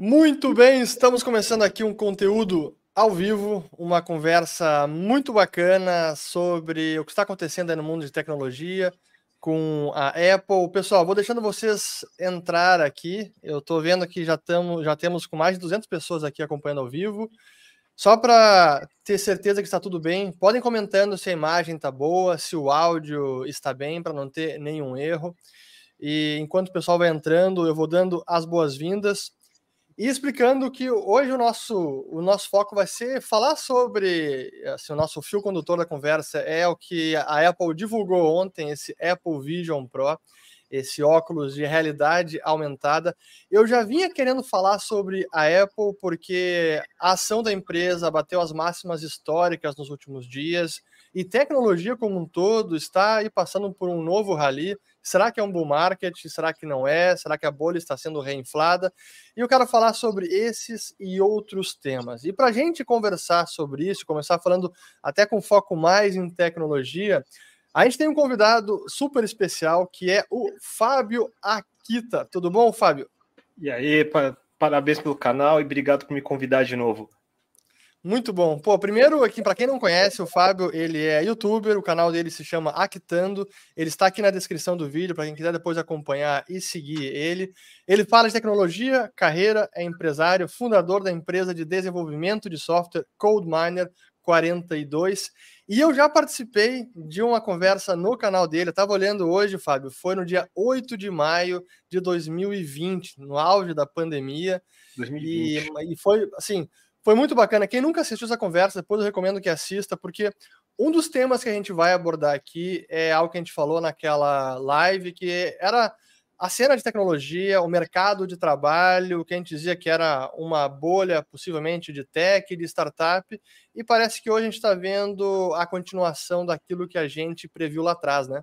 Muito bem, estamos começando aqui um conteúdo ao vivo, uma conversa muito bacana sobre o que está acontecendo no mundo de tecnologia com a Apple. Pessoal, vou deixando vocês entrar aqui. Eu estou vendo que já, tamo, já temos com mais de 200 pessoas aqui acompanhando ao vivo. Só para ter certeza que está tudo bem, podem comentando se a imagem está boa, se o áudio está bem, para não ter nenhum erro. E enquanto o pessoal vai entrando, eu vou dando as boas-vindas e explicando que hoje o nosso, o nosso foco vai ser falar sobre assim, o nosso fio condutor da conversa é o que a Apple divulgou ontem, esse Apple Vision Pro esse óculos de realidade aumentada. Eu já vinha querendo falar sobre a Apple porque a ação da empresa bateu as máximas históricas nos últimos dias e tecnologia como um todo está aí passando por um novo rally. Será que é um bull market? Será que não é? Será que a bolha está sendo reinflada? E eu quero falar sobre esses e outros temas. E para a gente conversar sobre isso, começar falando até com foco mais em tecnologia, a gente tem um convidado super especial que é o Fábio Akita. Tudo bom, Fábio? E aí, pa parabéns pelo canal e obrigado por me convidar de novo. Muito bom. Pô, primeiro aqui, para quem não conhece, o Fábio, ele é youtuber, o canal dele se chama Actando. Ele está aqui na descrição do vídeo para quem quiser depois acompanhar e seguir ele. Ele fala de tecnologia, carreira, é empresário, fundador da empresa de desenvolvimento de software CodeMiner 42 e eu já participei de uma conversa no canal dele, eu estava olhando hoje, Fábio, foi no dia 8 de maio de 2020, no auge da pandemia. 2020. E, e foi, assim, foi muito bacana. Quem nunca assistiu essa conversa, depois eu recomendo que assista, porque um dos temas que a gente vai abordar aqui é algo que a gente falou naquela live, que era a cena de tecnologia, o mercado de trabalho, que a gente dizia que era uma bolha possivelmente de tech, de startup, e parece que hoje a gente está vendo a continuação daquilo que a gente previu lá atrás, né?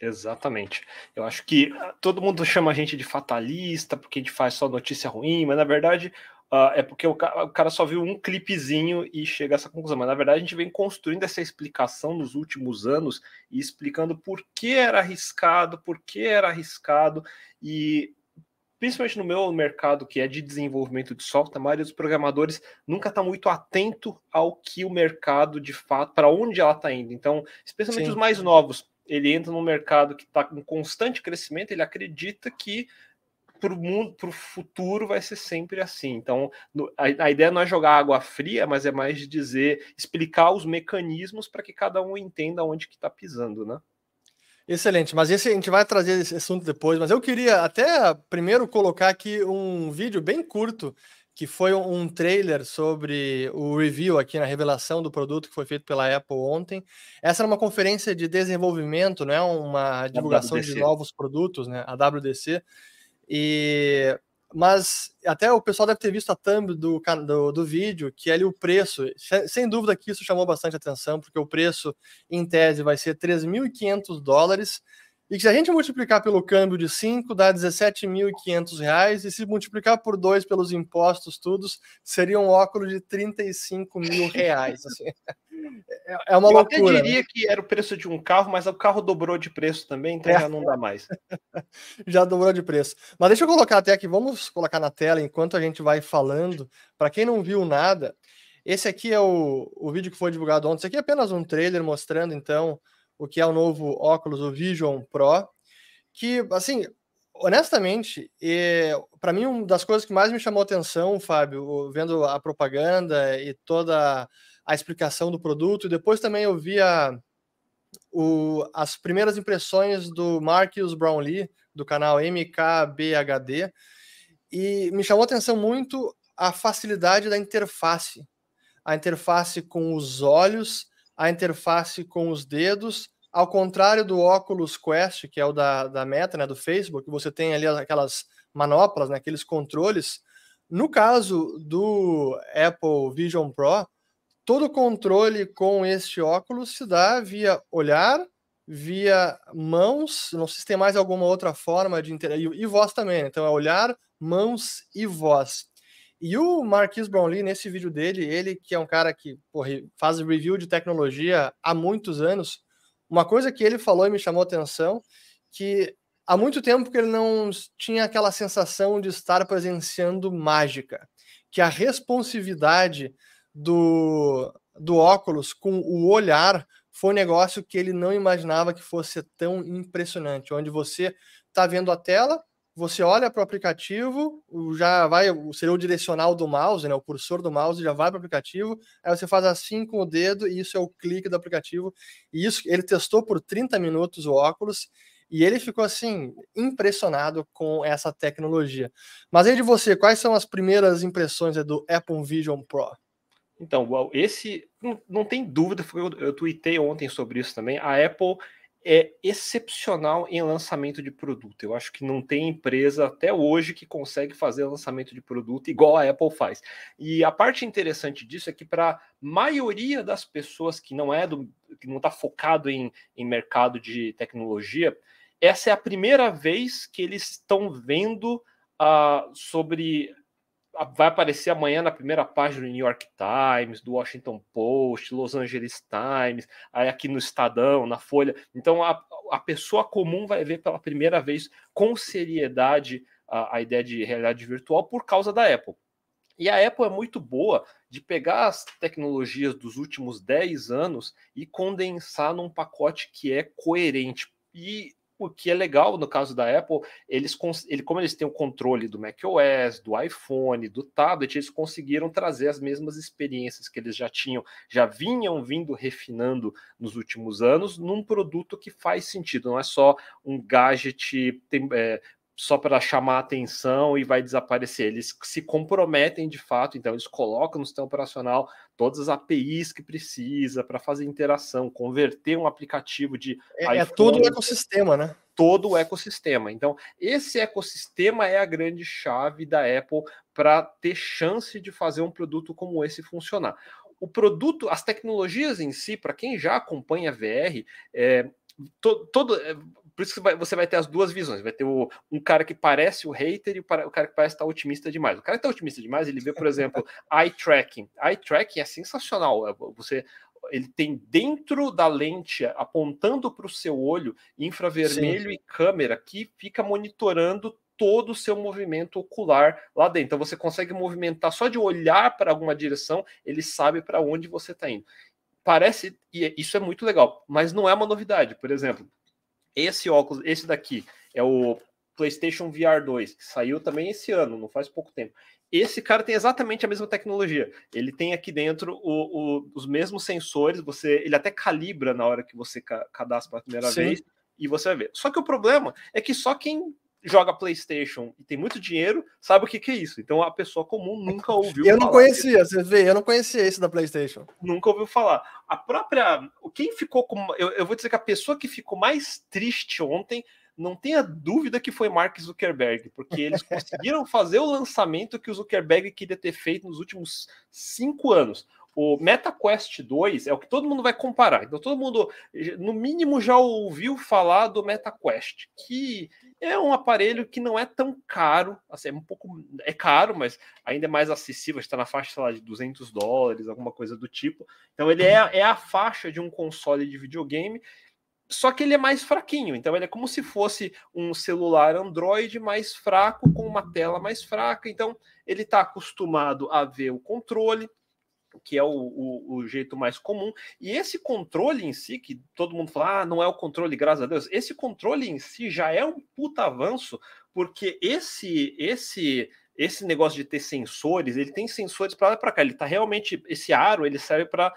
Exatamente. Eu acho que todo mundo chama a gente de fatalista, porque a gente faz só notícia ruim, mas na verdade uh, é porque o cara, o cara, só viu um clipezinho e chega a essa conclusão. Mas na verdade a gente vem construindo essa explicação nos últimos anos e explicando por que era arriscado, por que era arriscado e principalmente no meu mercado que é de desenvolvimento de software, a maioria dos programadores nunca está muito atento ao que o mercado de fato, para onde ela está indo. Então, especialmente Sim. os mais novos, ele entra num mercado que está com constante crescimento, ele acredita que para o mundo, para o futuro vai ser sempre assim. Então, a, a, ideia não é jogar água fria, mas é mais de dizer, explicar os mecanismos para que cada um entenda onde que está pisando, né? Excelente, mas esse a gente vai trazer esse assunto depois, mas eu queria até primeiro colocar aqui um vídeo bem curto, que foi um trailer sobre o review aqui na revelação do produto que foi feito pela Apple ontem. Essa era uma conferência de desenvolvimento, não é uma divulgação de novos produtos, né? A WDC. E mas até o pessoal deve ter visto a thumb do, do, do, vídeo, que é ali o preço. Sem dúvida que isso chamou bastante atenção, porque o preço, em tese, vai ser 3.500 dólares. E que se a gente multiplicar pelo câmbio de 5, dá 17.500 reais. E se multiplicar por 2 pelos impostos, todos, seria um óculos de 35 mil reais. Assim. É, é uma Eu loucura. Eu até diria né? que era o preço de um carro, mas o carro dobrou de preço também, então é. já não dá mais. já dobrou de preço. Mas deixa eu colocar até aqui, vamos colocar na tela enquanto a gente vai falando. Para quem não viu nada, esse aqui é o, o vídeo que foi divulgado ontem. Esse aqui é apenas um trailer mostrando, então, o que é o novo óculos, o Vision Pro. Que, assim, honestamente, para mim, uma das coisas que mais me chamou atenção, Fábio, vendo a propaganda e toda a explicação do produto. E depois também eu vi a, o, as primeiras impressões do Marcus Brownlee, do canal MKBHD, e me chamou a atenção muito a facilidade da interface. A interface com os olhos, a interface com os dedos, ao contrário do Oculus Quest, que é o da, da Meta, né, do Facebook, você tem ali aquelas manoplas, né, aqueles controles. No caso do Apple Vision Pro, todo o controle com este óculos se dá via olhar, via mãos, não sei se tem mais alguma outra forma de interagir, e voz também, né? então é olhar, mãos e voz. E o Marquis Brownlee, nesse vídeo dele, ele que é um cara que porra, faz review de tecnologia há muitos anos, uma coisa que ele falou e me chamou atenção, que há muito tempo que ele não tinha aquela sensação de estar presenciando mágica, que a responsividade do, do óculos com o olhar foi um negócio que ele não imaginava que fosse tão impressionante, onde você está vendo a tela, você olha para o aplicativo, já vai, seria o direcional do mouse, né, o cursor do mouse já vai para o aplicativo, aí você faz assim com o dedo e isso é o clique do aplicativo. E isso ele testou por 30 minutos o óculos e ele ficou assim impressionado com essa tecnologia. Mas aí de você, quais são as primeiras impressões do Apple Vision Pro? Então, esse não, tem dúvida, eu, eu tuitei ontem sobre isso também. A Apple é excepcional em lançamento de produto. Eu acho que não tem empresa até hoje que consegue fazer lançamento de produto igual a Apple faz. E a parte interessante disso é que para a maioria das pessoas que não é do que não está focado em, em mercado de tecnologia, essa é a primeira vez que eles estão vendo uh, sobre vai aparecer amanhã na primeira página do New York Times, do Washington Post, Los Angeles Times, aqui no Estadão, na Folha. Então a, a pessoa comum vai ver pela primeira vez com seriedade a, a ideia de realidade virtual por causa da Apple. E a Apple é muito boa de pegar as tecnologias dos últimos 10 anos e condensar num pacote que é coerente. E o que é legal no caso da Apple, eles ele, como eles têm o controle do macOS, do iPhone, do tablet, eles conseguiram trazer as mesmas experiências que eles já tinham, já vinham vindo refinando nos últimos anos, num produto que faz sentido, não é só um gadget tem, é, só para chamar atenção e vai desaparecer. Eles se comprometem de fato, então eles colocam no sistema operacional todas as APIs que precisa para fazer interação, converter um aplicativo de. É, iPhone, é todo o ecossistema, né? Todo o ecossistema. Então, esse ecossistema é a grande chave da Apple para ter chance de fazer um produto como esse funcionar. O produto, as tecnologias em si, para quem já acompanha VR, é, todo, todo é, por isso que você vai ter as duas visões. Vai ter o, um cara que parece o hater e o, o cara que parece estar otimista demais. O cara que está otimista demais, ele vê, por exemplo, eye tracking. Eye tracking é sensacional. É, você ele tem dentro da lente, apontando para o seu olho, infravermelho Sim. e câmera, que fica monitorando todo o seu movimento ocular lá dentro. Então você consegue movimentar só de olhar para alguma direção, ele sabe para onde você está indo. Parece, e isso é muito legal, mas não é uma novidade. Por exemplo, esse óculos, esse daqui, é o PlayStation VR 2, que saiu também esse ano, não faz pouco tempo. Esse cara tem exatamente a mesma tecnologia. Ele tem aqui dentro o, o, os mesmos sensores, você, ele até calibra na hora que você cadastra pela primeira Sim. vez e você vai ver. Só que o problema é que só quem joga PlayStation e tem muito dinheiro, sabe o que, que é isso. Então a pessoa comum nunca ouviu Eu não conhecia, você vê, eu não conhecia esse da PlayStation. Nunca ouviu falar. A própria. Quem ficou com. Eu, eu vou dizer que a pessoa que ficou mais triste ontem. Não tenha dúvida que foi Mark Zuckerberg, porque eles conseguiram fazer o lançamento que o Zuckerberg queria ter feito nos últimos cinco anos. O MetaQuest 2 é o que todo mundo vai comparar. Então, todo mundo, no mínimo, já ouviu falar do MetaQuest, que é um aparelho que não é tão caro, assim, é um pouco é caro, mas ainda é mais acessível, está na faixa sei lá, de 200 dólares, alguma coisa do tipo. Então ele é, é a faixa de um console de videogame, só que ele é mais fraquinho. Então ele é como se fosse um celular Android mais fraco com uma tela mais fraca. Então ele está acostumado a ver o controle, que é o, o, o, jeito mais comum. E esse controle em si, que todo mundo fala, ah, não é o controle, graças a Deus, esse controle em si já é um puta avanço, porque esse esse esse negócio de ter sensores, ele tem sensores para lá para cá, ele tá realmente esse aro, ele serve para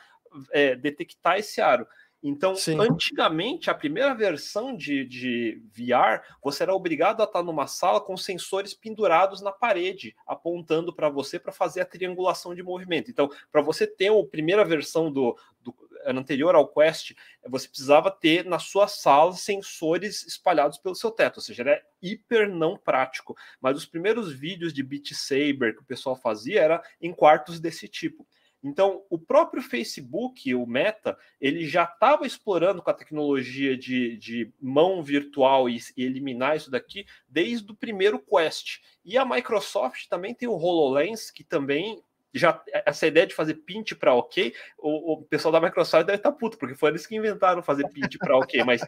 é, detectar esse aro. Então, Sim. antigamente, a primeira versão de, de VR, você era obrigado a estar numa sala com sensores pendurados na parede, apontando para você para fazer a triangulação de movimento. Então, para você ter a primeira versão do, do anterior ao Quest, você precisava ter na sua sala sensores espalhados pelo seu teto, ou seja, era hiper não prático. Mas os primeiros vídeos de Beat Saber que o pessoal fazia era em quartos desse tipo. Então, o próprio Facebook, o Meta, ele já estava explorando com a tecnologia de, de mão virtual e, e, eliminar isso daqui desde o primeiro Quest. E a Microsoft também tem o HoloLens, que também já essa ideia de fazer pint para OK, o, o, pessoal da Microsoft deve estar tá puto, porque foi eles que inventaram fazer pint para OK, mas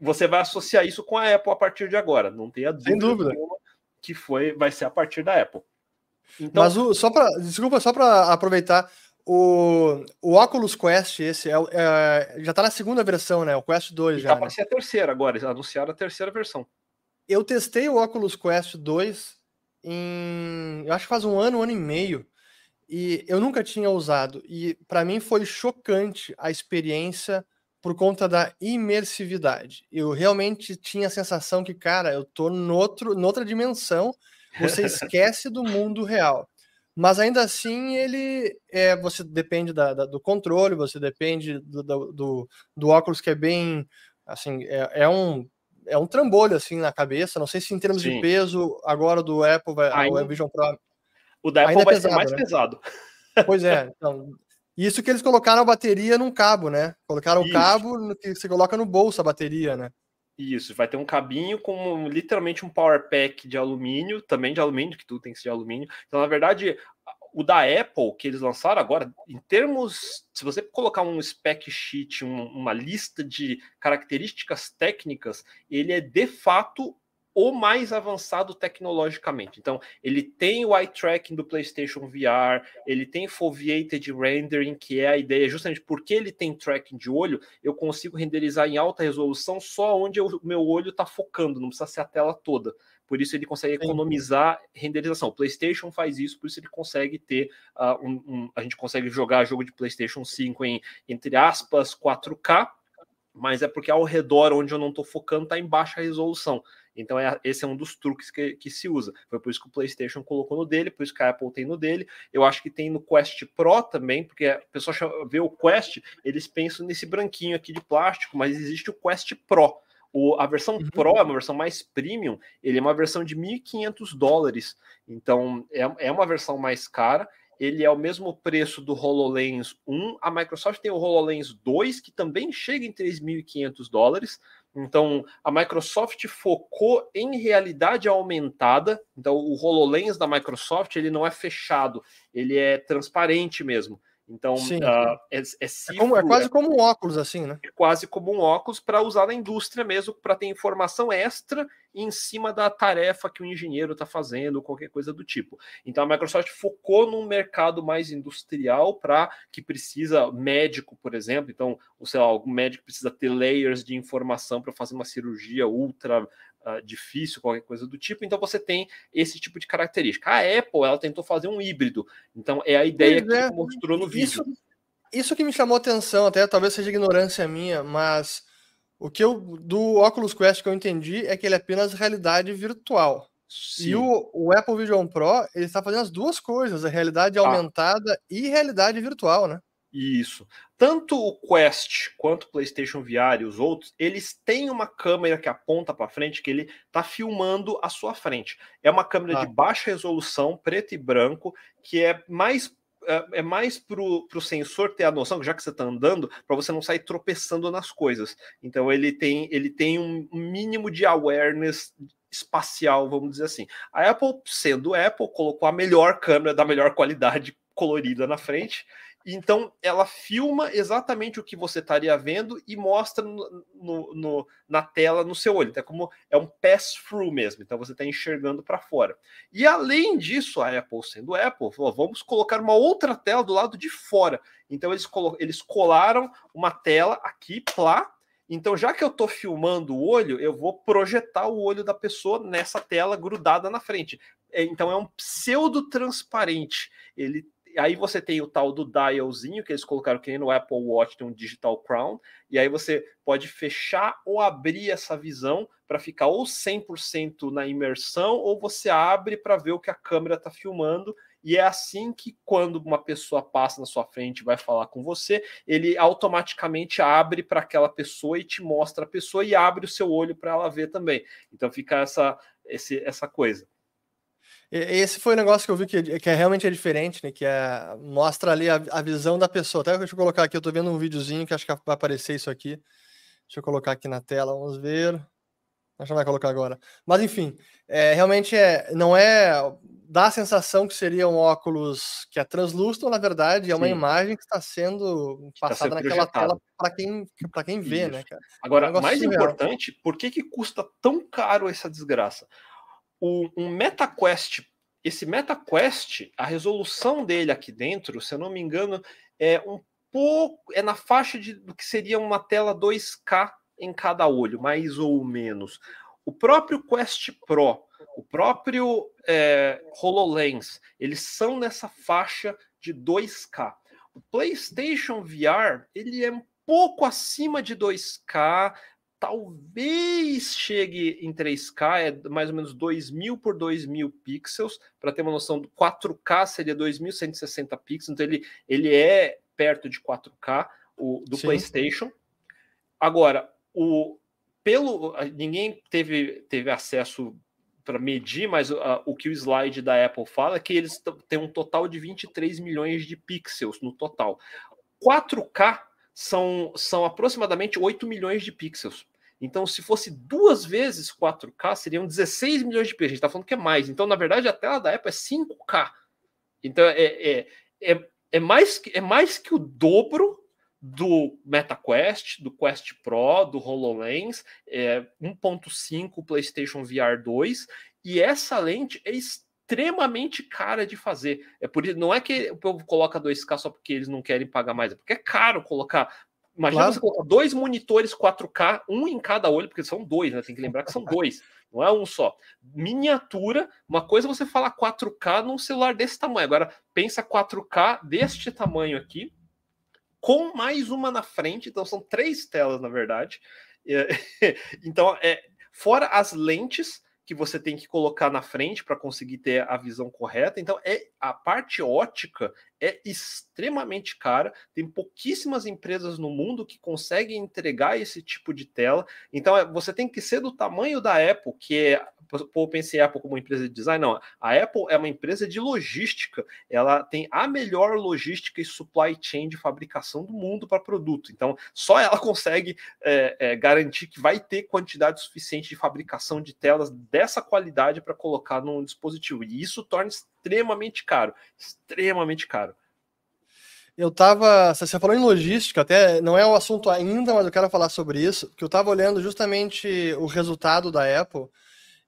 você vai associar isso com a Apple a partir de agora. Não tenha dúvida, Sem dúvida. que foi, vai ser a partir da Apple. Então, Mas o, só para desculpa, só para aproveitar, o, o Oculus Quest, esse é, é já está na segunda versão, né? O Quest 2 já. Tá para né? ser a terceira agora, eles anunciaram a terceira versão. Eu testei o Oculus Quest 2 em. Eu acho que faz um ano, um ano e meio. E eu nunca tinha usado. E para mim foi chocante a experiência por conta da imersividade. Eu realmente tinha a sensação que, cara, eu tô noutro, noutra dimensão, você esquece do mundo real. Mas ainda assim, ele é, você depende da, da, do controle, você depende do, do, do, óculos que é bem assim, é, é, um é um trambolho assim na cabeça. Não sei se em termos Sim. de peso, agora do Apple vai, ainda, o Vision Pro. O da Apple vai é pesado, ser mais né? pesado. Pois é, então, isso que eles colocaram a bateria num cabo, né? Colocaram o cabo que você coloca no bolso a bateria, né? Isso, vai ter um cabinho com literalmente um power pack de alumínio, também de alumínio, que tudo tem que ser de alumínio. Então, na verdade, o da Apple que eles lançaram agora, em termos, se você colocar um spec sheet, um, uma lista de características técnicas, ele é de fato o mais avançado tecnologicamente. Então, ele tem o eye tracking do PlayStation VR, ele tem foveated rendering, que é a ideia justamente porque ele tem tracking de olho, eu consigo renderizar em alta resolução só onde o meu olho está focando, não precisa ser a tela toda. Por isso ele consegue economizar renderização. O PlayStation faz isso, por isso ele consegue ter uh, um, um, a gente consegue jogar jogo de PlayStation 5 em entre aspas 4K, mas é porque ao redor onde eu não estou focando está em baixa resolução. Então, é, esse é um dos truques que, que se usa. Foi por isso que o PlayStation colocou no dele, por isso que a Apple tem no dele. Eu acho que tem no Quest Pro também, porque a pessoa vê o Quest, eles pensam nesse branquinho aqui de plástico, mas existe o Quest Pro. O, a versão uhum. Pro é uma versão mais premium, ele é uma versão de 1.500 dólares. Então, é, é uma versão mais cara ele é o mesmo preço do HoloLens 1. A Microsoft tem o HoloLens 2, que também chega em 3.500 dólares. Então, a Microsoft focou em realidade aumentada. Então, o HoloLens da Microsoft ele não é fechado, ele é transparente mesmo. Então, uh, é, é, é, como, é, quase como um óculos, assim, né? É quase como um óculos para usar na indústria mesmo, para ter informação extra em cima da tarefa que o engenheiro está fazendo, qualquer coisa do tipo. Então, a Microsoft focou num mercado mais industrial para que precisa médico, por exemplo. Então, sei lá, algum médico precisa ter layers de informação para fazer uma cirurgia ultra uh, difícil, qualquer coisa do tipo. Então você tem esse tipo de característica. A Apple ela tentou fazer um híbrido. Então é a ideia pois que é. mostrou no vídeo. Isso, isso que me chamou atenção, até talvez seja ignorância minha, mas o que eu do Oculus Quest que eu entendi é que ele é apenas realidade virtual. Sim. E o, o, Apple Vision Pro, ele está fazendo as duas coisas, a realidade ah. aumentada e realidade virtual, né? Isso. Tanto o Quest quanto o PlayStation VR e os outros, eles têm uma câmera que aponta para frente, que ele está filmando a sua frente. É uma câmera ah. de baixa resolução, preto e branco, que é mais é, é mais para o sensor ter a noção, já que você está andando, para você não sair tropeçando nas coisas. Então ele tem, ele tem um mínimo de awareness espacial, vamos dizer assim. A Apple, sendo Apple, colocou a melhor câmera da melhor qualidade colorida na frente então, ela filma exatamente o que você estaria vendo e mostra no, no, no, na tela no seu olho. Então, é como é um pass-through mesmo. Então, você está enxergando para fora. E além disso, a Apple, sendo Apple, falou: vamos colocar uma outra tela do lado de fora. Então, eles, eles colaram uma tela aqui, plá. Então, já que eu estou filmando o olho, eu vou projetar o olho da pessoa nessa tela grudada na frente. É, então, é um pseudo transparente. Ele aí você tem o tal do dialzinho que eles colocaram que no Apple Watch tem um Digital Crown, e aí você pode fechar ou abrir essa visão para ficar ou 100% na imersão, ou você abre para ver o que a câmera está filmando, e é assim que quando uma pessoa passa na sua frente e vai falar com você, ele automaticamente abre para aquela pessoa e te mostra a pessoa e abre o seu olho para ela ver também. Então fica essa, esse, essa coisa. Esse foi o negócio que eu vi que, que é realmente é diferente, né? Que é, mostra ali a, a visão da pessoa. Até deixa eu colocar aqui, eu tô vendo um videozinho que acho que vai aparecer isso aqui. Deixa eu colocar aqui na tela, vamos ver. Acho que não vai colocar agora. Mas enfim, é, realmente é, não é dá a sensação que seria um óculos que é translúcido, na verdade, é uma Sim. imagem que está sendo tá passada tá naquela tela para quem, quem vê, Isso. né, cara? Agora, é um mais surreal. importante, por que, que custa tão caro essa desgraça? O, um MetaQuest, esse MetaQuest, a resolução dele aqui dentro, se eu não me engano, é um pouco, é na faixa de, do que seria uma tela 2K em cada olho, mais ou menos. O próprio Quest Pro, o próprio é, HoloLens, eles são nessa faixa de 2K. O PlayStation VR, ele é um pouco acima de 2K, talvez chegue em 3K, é mais ou menos 2000 por 2000 pixels, para ter uma noção, 4K seria 2160 pixels, então ele, ele é perto de 4K o, do Sim. PlayStation. Agora, o pelo ninguém teve, teve acesso para medir, mas uh, o que o slide da Apple fala é que eles têm um total de 23 milhões de pixels no total. 4K são, são aproximadamente 8 milhões de pixels. Então, se fosse duas vezes 4K, seriam 16 milhões de pixels. A gente está falando que é mais. Então, na verdade, a tela da Apple é 5K. Então, é, é, é, é, mais, é mais que o dobro do MetaQuest, do Quest Pro, do HoloLens, é, 1.5 PlayStation VR 2, e essa lente é extremamente cara de fazer. É por isso, não é que o povo coloca 2K só porque eles não querem pagar mais, é porque é caro colocar. Imagina claro. você colocar dois monitores 4K, um em cada olho, porque são dois, né? Tem que lembrar que são dois, não é um só. Miniatura, uma coisa é você falar 4K num celular desse tamanho. Agora, pensa 4K deste tamanho aqui, com mais uma na frente, então são três telas, na verdade. então, é, fora as lentes que você tem que colocar na frente para conseguir ter a visão correta. Então, é a parte ótica é extremamente cara. Tem pouquíssimas empresas no mundo que conseguem entregar esse tipo de tela. Então, é, você tem que ser do tamanho da Apple, que é pô, pensei Apple como empresa de design, não. A Apple é uma empresa de logística. Ela tem a melhor logística e supply chain de fabricação do mundo para produto. Então, só ela consegue é, é, garantir que vai ter quantidade suficiente de fabricação de telas dessa qualidade para colocar num dispositivo. E isso torna extremamente caro. Extremamente caro. Eu estava. Você falou em logística, até não é o assunto ainda, mas eu quero falar sobre isso, que eu estava olhando justamente o resultado da Apple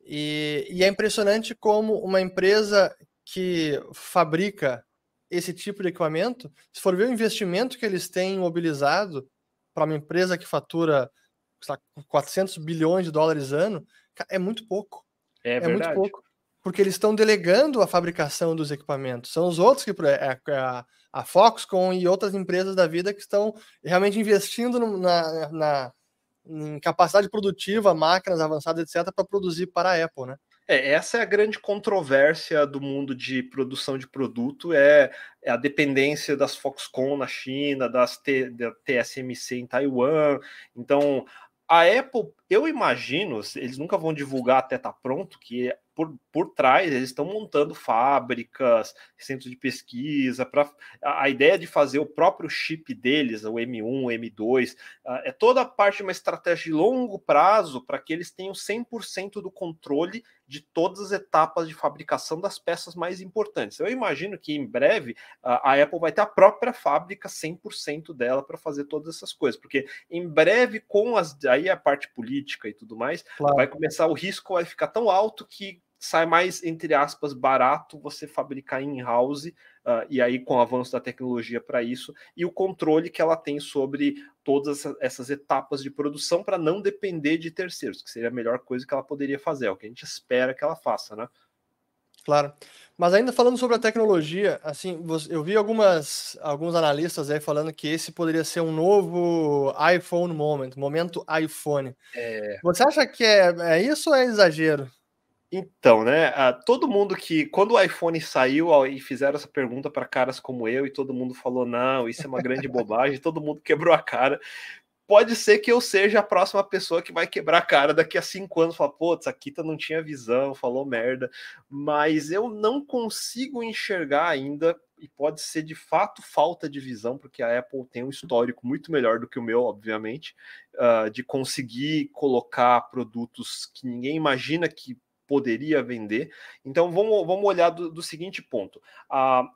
e, e, é impressionante como uma empresa que fabrica esse tipo de equipamento, se for ver o investimento que eles têm mobilizado para uma empresa que fatura lá, 400 bilhões de dólares ano, é muito pouco. É, é muito pouco. Porque eles estão delegando a fabricação dos equipamentos. São os outros que é, é a, a Foxconn e outras empresas da vida que estão realmente investindo na, na em capacidade produtiva, máquinas avançadas, etc., para produzir para a Apple, né? É, essa é a grande controvérsia do mundo de produção de produto, é, é a dependência das Foxconn na China, das T, da TSMC em Taiwan. Então, a Apple, eu imagino, eles nunca vão divulgar até estar tá pronto, que por, por trás, eles estão montando fábricas, centros de pesquisa, para a, a, ideia de fazer o próprio chip deles, o M1, o M2, uh, é toda a parte de uma estratégia de longo prazo para que eles tenham 100% do controle de todas as etapas de fabricação das peças mais importantes. Eu imagino que em breve uh, a Apple vai ter a própria fábrica 100% dela para fazer todas essas coisas, porque em breve com as aí a parte política e tudo mais, claro. vai começar o risco vai ficar tão alto que sai mais, entre aspas, barato você fabricar in-house, uh, e aí com o avanço da tecnologia para isso, e o controle que ela tem sobre todas essas etapas de produção para não depender de terceiros, que seria a melhor coisa que ela poderia fazer, é o que a gente espera que ela faça, né? Claro. Mas ainda falando sobre a tecnologia, assim, eu vi algumas, alguns analistas aí falando que esse poderia ser um novo iPhone moment, momento iPhone. É... Você acha que é, é isso ou é exagero? Então, né? todo mundo que. Quando o iPhone saiu e fizeram essa pergunta para caras como eu, e todo mundo falou: não, isso é uma grande bobagem, todo mundo quebrou a cara. Pode ser que eu seja a próxima pessoa que vai quebrar a cara daqui a cinco anos. Falar, putz, a Kita não tinha visão, falou merda. Mas eu não consigo enxergar ainda, e pode ser de fato falta de visão, porque a Apple tem um histórico muito melhor do que o meu, obviamente, uh, de conseguir colocar produtos que ninguém imagina que poderia vender. Então vamos, vamos olhar do, do seguinte ponto. A,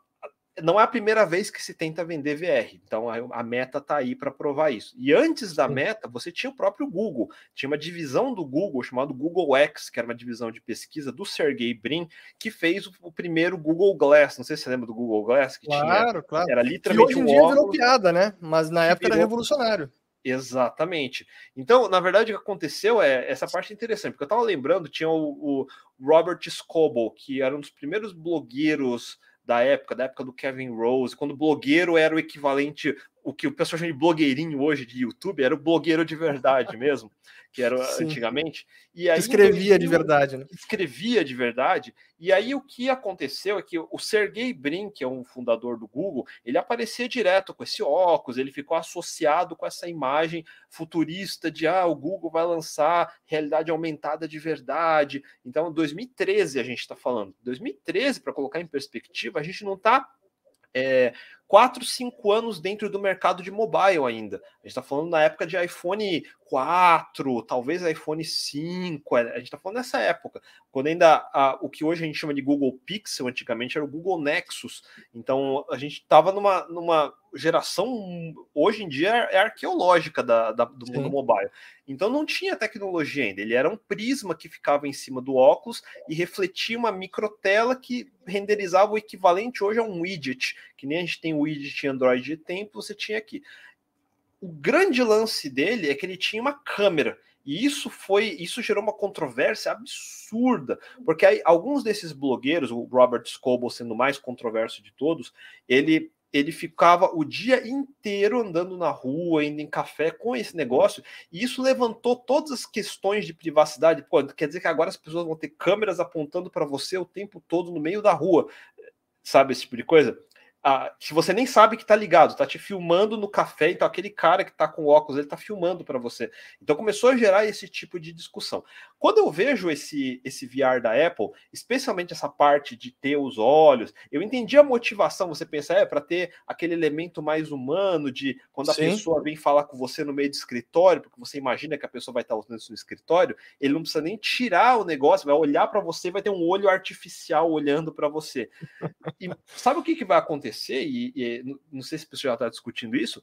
não é a primeira vez que se tenta vender VR, então a, a meta está aí para provar isso. E antes da meta, você tinha o próprio Google, tinha uma divisão do Google chamado Google X, que era uma divisão de pesquisa do Sergey Brin, que fez o, o primeiro Google Glass. Não sei se você lembra do Google Glass, que claro, tinha, claro. era literalmente que hoje em um dia virou piada, né? Mas na época virou... era revolucionário. Exatamente. Então, na verdade, o que aconteceu é essa parte interessante, porque eu estava lembrando, tinha o, o Robert Scoble, que era um dos primeiros blogueiros da época, da época do Kevin Rose, quando o blogueiro era o equivalente, o que o pessoal chama de blogueirinho hoje de YouTube, era o blogueiro de verdade mesmo que era Sim. antigamente. E aí, escrevia de verdade, né? Escrevia de verdade. E aí o que aconteceu é que o Sergey Brin, que é um fundador do Google, ele aparecia direto com esse óculos, ele ficou associado com essa imagem futurista de ah, o Google vai lançar realidade aumentada de verdade. Então, 2013 a gente está falando. 2013, para colocar em perspectiva, a gente não está é, 4, 5 anos dentro do mercado de mobile ainda. A gente está falando na época de iPhone 4, talvez iPhone 5, a gente está falando nessa época, quando ainda a, o que hoje a gente chama de Google Pixel, antigamente era o Google Nexus. Então a gente estava numa, numa geração, hoje em dia, é arqueológica da, da do Sim. mundo mobile. Então não tinha tecnologia ainda, ele era um prisma que ficava em cima do óculos e refletia uma microtela que renderizava o equivalente hoje a um widget, que nem a gente tem o widget Android tempo, você tinha aqui. O grande lance dele é que ele tinha uma câmera. E isso foi, isso gerou uma controvérsia absurda, porque aí, alguns desses blogueiros, o Robert Scoble sendo o mais controverso de todos, ele ele ficava o dia inteiro andando na rua, indo em café com esse negócio, e isso levantou todas as questões de privacidade. Pô, quer dizer que agora as pessoas vão ter câmeras apontando para você o tempo todo no meio da rua, sabe esse tipo de coisa? Ah, que você nem sabe que tá ligado, tá te filmando no café, então aquele cara que tá com óculos, ele tá filmando para você. Então começou a gerar esse tipo de discussão. Quando eu vejo esse esse VR da Apple, especialmente essa parte de ter os olhos, eu entendi a motivação, você pensa, é para ter aquele elemento mais humano de quando a Sim. pessoa vem falar com você no meio de escritório, porque você imagina que a pessoa vai estar usando isso no escritório, ele não precisa nem tirar o negócio, vai olhar para você, vai ter um olho artificial olhando para você. E sabe o que, que vai acontecer? acontecer, e, e não sei se o pessoal já está discutindo isso,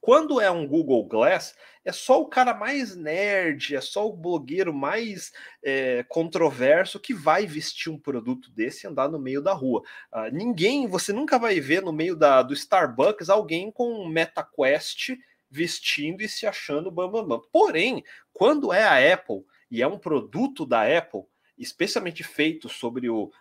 quando é um Google Glass, é só o cara mais nerd, é só o blogueiro mais é, controverso que vai vestir um produto desse e andar no meio da rua. Uh, ninguém, você nunca vai ver no meio da, do Starbucks alguém com um MetaQuest vestindo e se achando bambambam. Bam, bam. Porém, quando é a Apple e é um produto da Apple, especialmente feito sobre o,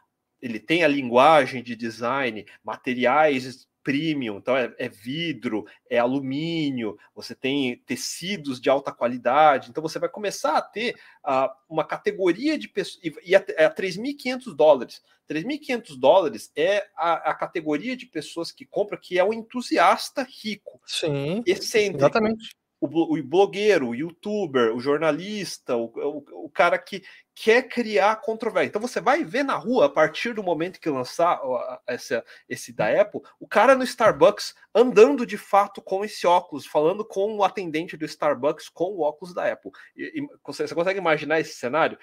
ele tem a linguagem de design, materiais premium, então é, é, vidro, é alumínio, você tem tecidos de alta qualidade, então você vai começar a ter uh, uma categoria de pessoas, e, é, é 3.500 dólares. 3.500 dólares é a, a, categoria de pessoas que compram, que é o entusiasta rico. Sim, excêntrico. Exatamente o, blogueiro, o youtuber, o jornalista, o, o, o, cara que quer criar controvérsia. Então você vai ver na rua, a partir do momento que lançar essa, esse da Apple, o cara no Starbucks andando de fato com esse óculos, falando com o atendente do Starbucks com o óculos da Apple. E, e, você, consegue imaginar esse cenário?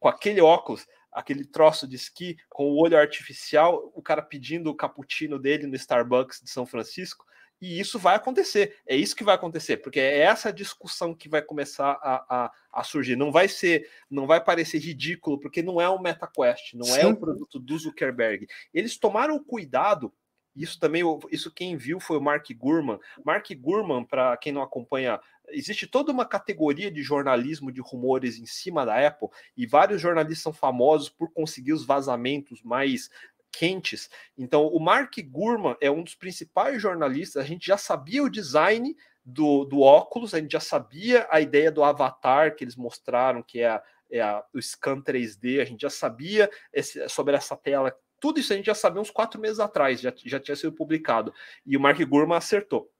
Com aquele óculos, aquele troço de esqui, com o olho artificial, o cara pedindo o cappuccino dele no Starbucks de São Francisco. E isso vai acontecer. É isso que vai acontecer, porque é essa discussão que vai começar a, a, a surgir. Não vai ser, não vai parecer ridículo, porque não é um MetaQuest, não Sim. é um produto do Zuckerberg. Eles tomaram cuidado. Isso também, isso quem viu foi o Mark Gurman. Mark Gurman, para quem não acompanha, existe toda uma categoria de jornalismo de rumores em cima da Apple e vários jornalistas são famosos por conseguir os vazamentos mais quentes. Então, o Mark Gurman é um dos principais jornalistas. A gente já sabia o design do, do óculos, a gente já sabia a ideia do avatar que eles mostraram, que é, a, é a, o scan 3D, a gente já sabia esse, sobre essa tela. Tudo isso a gente já sabia uns quatro meses atrás, já, já tinha sido publicado. E o Mark Gurman acertou.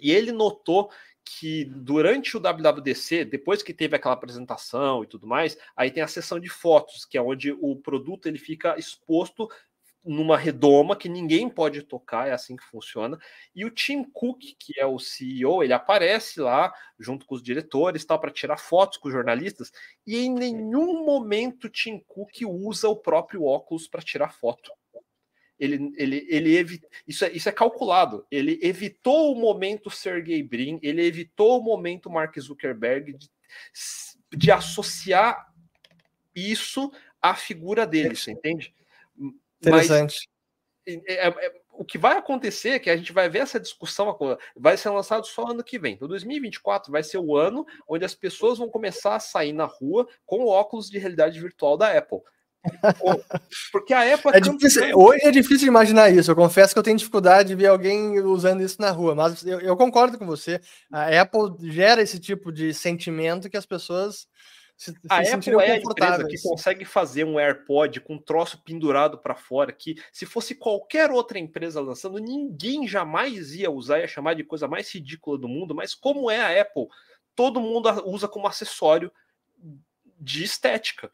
E ele notou que durante o WWDC, depois que teve aquela apresentação e tudo mais, aí tem a sessão de fotos, que é onde o produto ele fica exposto numa redoma que ninguém pode tocar, é assim que funciona. E o Tim Cook, que é o CEO, ele aparece lá junto com os diretores, tal, para tirar fotos com os jornalistas, e em nenhum momento Tim Cook usa o próprio óculos para tirar foto. Ele, ele, ele evi... isso, é, isso é calculado. Ele evitou o momento Sergey Brin, ele evitou o momento Mark Zuckerberg de, de associar isso à figura dele, você entende? Interessante. Mas, é, é, é, o que vai acontecer é que a gente vai ver essa discussão, vai ser lançado só ano que vem. Então, 2024 vai ser o ano onde as pessoas vão começar a sair na rua com óculos de realidade virtual da Apple. Porque a Apple. É difícil, hoje é difícil imaginar isso. Eu confesso que eu tenho dificuldade de ver alguém usando isso na rua, mas eu, eu concordo com você. A Apple gera esse tipo de sentimento que as pessoas se, a Apple é a empresa que consegue fazer um AirPod com um troço pendurado para fora, que se fosse qualquer outra empresa lançando, ninguém jamais ia usar, ia chamar de coisa mais ridícula do mundo, mas como é a Apple, todo mundo usa como acessório de estética.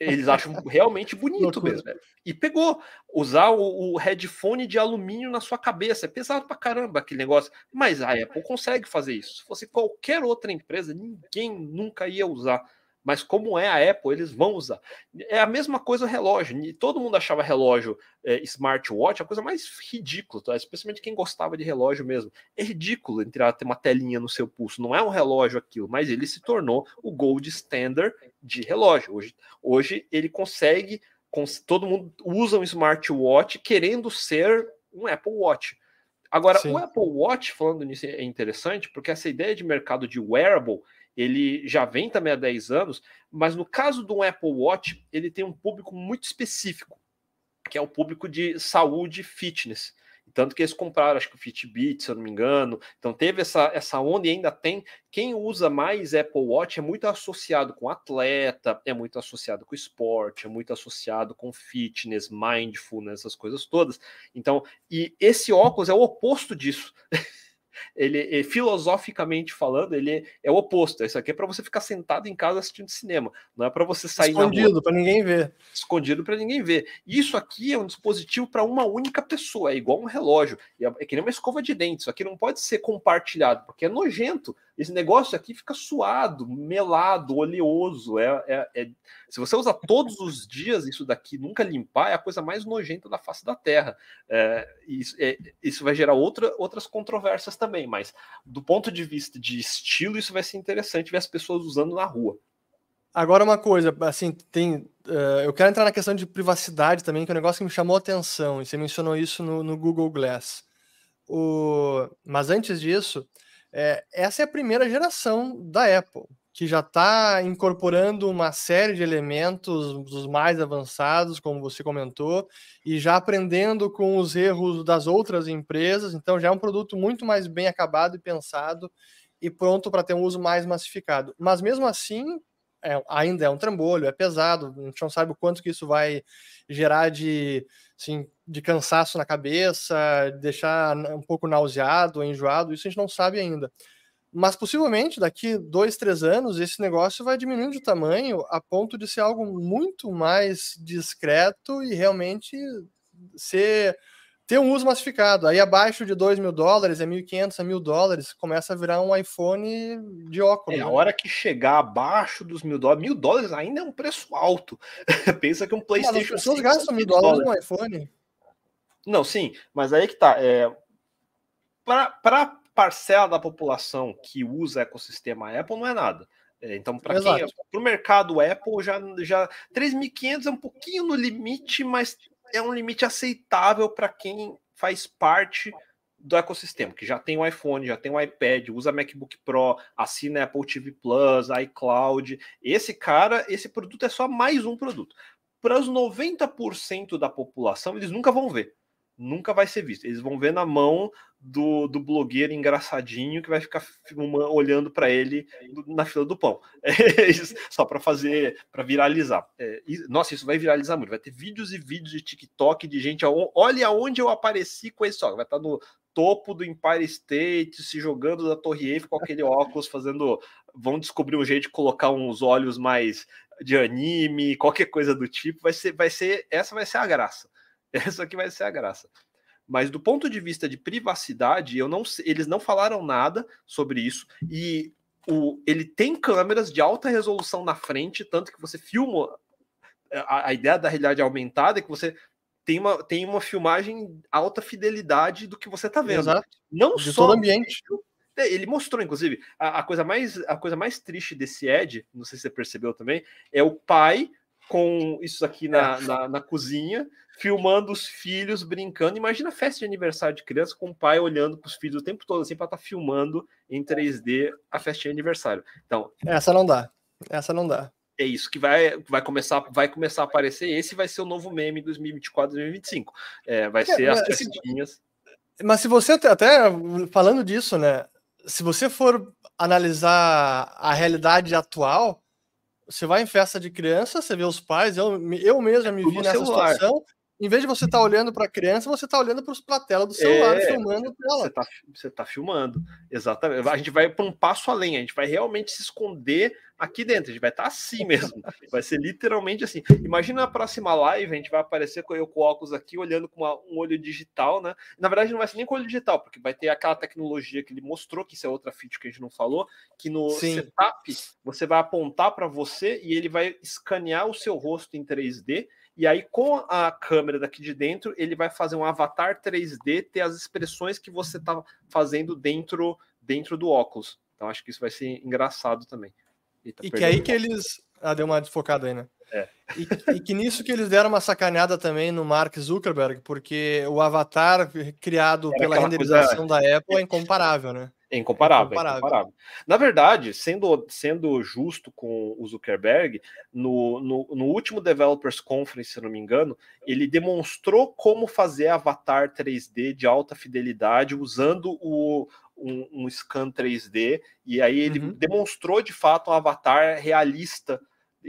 Eles acham realmente bonito mesmo. E pegou. Usar o, o, headphone de alumínio na sua cabeça. É pesado pra caramba aquele negócio. Mas a Apple consegue fazer isso. Se fosse qualquer outra empresa, ninguém nunca ia usar mas como é a Apple, eles vão usar. É a mesma coisa o relógio. Todo mundo achava relógio é, smartwatch a coisa mais ridícula, tá? especialmente quem gostava de relógio mesmo. É ridículo entrar ter uma telinha no seu pulso. Não é um relógio aquilo, mas ele se tornou o gold standard de relógio. Hoje, hoje ele consegue, todo mundo usa um smartwatch querendo ser um Apple Watch. Agora, Sim. o Apple Watch, falando nisso, é interessante, porque essa ideia de mercado de wearable ele já vem também há 10 anos, mas no caso do Apple Watch, ele tem um público muito específico, que é o público de saúde e fitness. Tanto que eles compraram, acho que o Fitbit, se eu não me engano. Então teve essa, essa onda e ainda tem. Quem usa mais Apple Watch é muito associado com atleta, é muito associado com esporte, é muito associado com fitness, mindfulness, essas coisas todas. Então, e esse óculos é o oposto disso. ele, filosoficamente falando, ele é o oposto. Isso aqui é para você ficar sentado em casa assistindo cinema, não é para você sair escondido para ninguém ver. Escondido para ninguém ver. Isso aqui é um dispositivo para uma única pessoa, é igual um relógio, é, é que nem uma escova de dente. Isso aqui não pode ser compartilhado, porque é nojento. Esse negócio aqui fica suado, melado, oleoso. É, é, é, Se você usa todos os dias isso daqui, nunca limpar, é a coisa mais nojenta da face da Terra. É, isso, é, isso vai gerar outra, outras controvérsias também, mas do ponto de vista de estilo, isso vai ser interessante ver as pessoas usando na rua. Agora uma coisa, assim, tem, uh, eu quero entrar na questão de privacidade também, que é um negócio que me chamou a atenção, e você mencionou isso no, no Google Glass. O, mas antes disso, é, essa é a primeira geração da Apple, que já está incorporando uma série de elementos dos mais avançados, como você comentou, e já aprendendo com os erros das outras empresas. Então, já é um produto muito mais bem acabado e pensado e pronto para ter um uso mais massificado. Mas mesmo assim, é, ainda é um trambolho, é pesado, a gente não sabe o quanto que isso vai gerar de, assim, de cansaço na cabeça, deixar um pouco nauseado, enjoado, isso a gente não sabe ainda. Mas possivelmente daqui dois, três anos esse negócio vai diminuindo de tamanho a ponto de ser algo muito mais discreto e realmente ser ter um uso massificado. Aí abaixo de 2 mil dólares, é 1.500 a mil dólares, começa a virar um iPhone de óculos. É, a né? hora que chegar abaixo dos mil dólares, mil dólares ainda é um preço alto. Pensa que um PlayStation. Mas as pessoas gastam mil dólares no iPhone. Não, sim, mas aí que tá. É, para parcela da população que usa ecossistema Apple, não é nada. É, então, para quem para o mercado Apple já já 3.500 é um pouquinho no limite, mas é um limite aceitável para quem faz parte do ecossistema, que já tem o iPhone, já tem o iPad, usa MacBook Pro, assina Apple TV Plus, iCloud. Esse cara, esse produto é só mais um produto. Para os 90% da população, eles nunca vão ver nunca vai ser visto. Eles vão ver na mão do, do blogueiro engraçadinho que vai ficar olhando para ele na fila do pão. É isso, só para fazer, para viralizar. É, e, nossa, isso vai viralizar muito. Vai ter vídeos e vídeos de TikTok de gente. Olha aonde eu apareci com esse óculos. Vai estar tá no topo do Empire State, se jogando da Torre Eiffel com aquele óculos, fazendo. Vão descobrir um jeito de colocar uns olhos mais de anime, qualquer coisa do tipo. Vai ser, vai ser, essa vai ser a graça. Essa que vai ser a graça. Mas do ponto de vista de privacidade, eu não eles não falaram nada sobre isso. E o, ele tem câmeras de alta resolução na frente, tanto que você filma. A, a ideia da realidade aumentada é que você tem uma, tem uma filmagem alta fidelidade do que você está vendo. Exato. Não de só todo ambiente. É, ele mostrou, inclusive, a, a, coisa mais, a coisa mais triste desse Ed, não sei se você percebeu também, é o pai com isso aqui na, é. na, na, cozinha, filmando os filhos brincando. Imagina a festa de aniversário de criança com o pai olhando para os filhos o tempo todo, assim, para estar tá filmando em 3D a festa de aniversário. Então. Essa não dá. Essa não dá. É isso que vai, vai, começar, vai começar a aparecer. Esse vai ser o novo meme 2024, 2025. É, vai é, ser as festinhas. Mas se você até falando disso, né? Se você for analisar a realidade atual, você vai em festa de criança, você vê os pais, eu, eu mesmo me vi nessa celular. situação. Em vez de você estar tá olhando para a criança, você está olhando para a tela do celular, é, filmando ela. Você está você tá filmando, exatamente. A gente vai para um passo além, a gente vai realmente se esconder aqui dentro, a gente vai estar tá assim mesmo. Vai ser literalmente assim. Imagina na próxima live, a gente vai aparecer com eu com óculos aqui, olhando com uma, um olho digital, né? Na verdade, não vai ser nem com olho digital, porque vai ter aquela tecnologia que ele mostrou, que isso é outra feature que a gente não falou, que no Sim. setup você vai apontar para você e ele vai escanear o seu rosto em 3D. E aí, com a câmera daqui de dentro, ele vai fazer um avatar 3D, ter as expressões que você está fazendo dentro, dentro do óculos. Então, acho que isso vai ser engraçado também. Eita, e que aí que eles. Ah, deu uma desfocada aí, né? É. E, e, que nisso que eles deram uma sacaneada também no Mark Zuckerberg, porque o avatar criado Era pela renderização coisa... da Apple é incomparável, né? É incomparável, é incomparável. É incomparável. Na verdade, sendo, sendo justo com o Zuckerberg, no, no, no, último Developers Conference, se não me engano, ele demonstrou como fazer avatar 3D de alta fidelidade usando o, um, um scan 3D, e aí ele uhum. demonstrou de fato um avatar realista.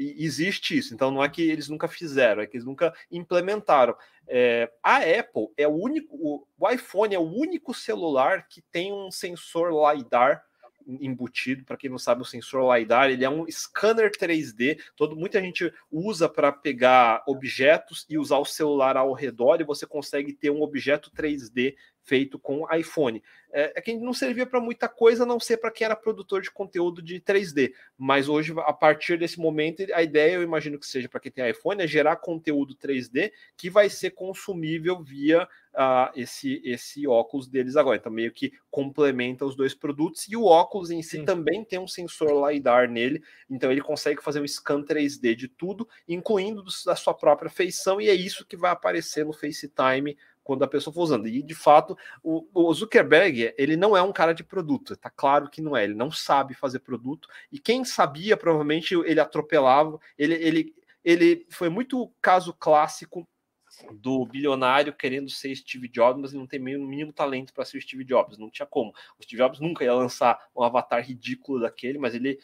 Existe isso, então não é que eles nunca fizeram, é que eles nunca implementaram. É, a Apple é o único, o, o iPhone é o único celular que tem um sensor LiDAR embutido. Para quem não sabe, o sensor LiDAR ele é um scanner 3D. Todo, muita gente usa para pegar objetos e usar o celular ao redor, e você consegue ter um objeto 3D feito com iPhone. É, é que não servia para muita coisa, a não ser para quem era produtor de conteúdo de 3D. Mas hoje, a partir desse momento, a ideia, eu imagino que seja para quem tem iPhone, é gerar conteúdo 3D que vai ser consumível via uh, esse, esse óculos deles agora. Então, meio que complementa os dois produtos. E o óculos em si Sim. também tem um sensor LiDAR nele, então ele consegue fazer um scan 3D de tudo, incluindo da sua própria feição, e é isso que vai aparecer no FaceTime quando a pessoa for usando. E de fato, o, o, Zuckerberg, ele não é um cara de produto, tá claro que não é, ele não sabe fazer produto. E quem sabia, provavelmente ele atropelava. Ele, ele, ele foi muito caso clássico do bilionário querendo ser Steve Jobs, mas não tem o mínimo talento para ser Steve Jobs, não tinha como. O Steve Jobs nunca ia lançar um avatar ridículo daquele, mas ele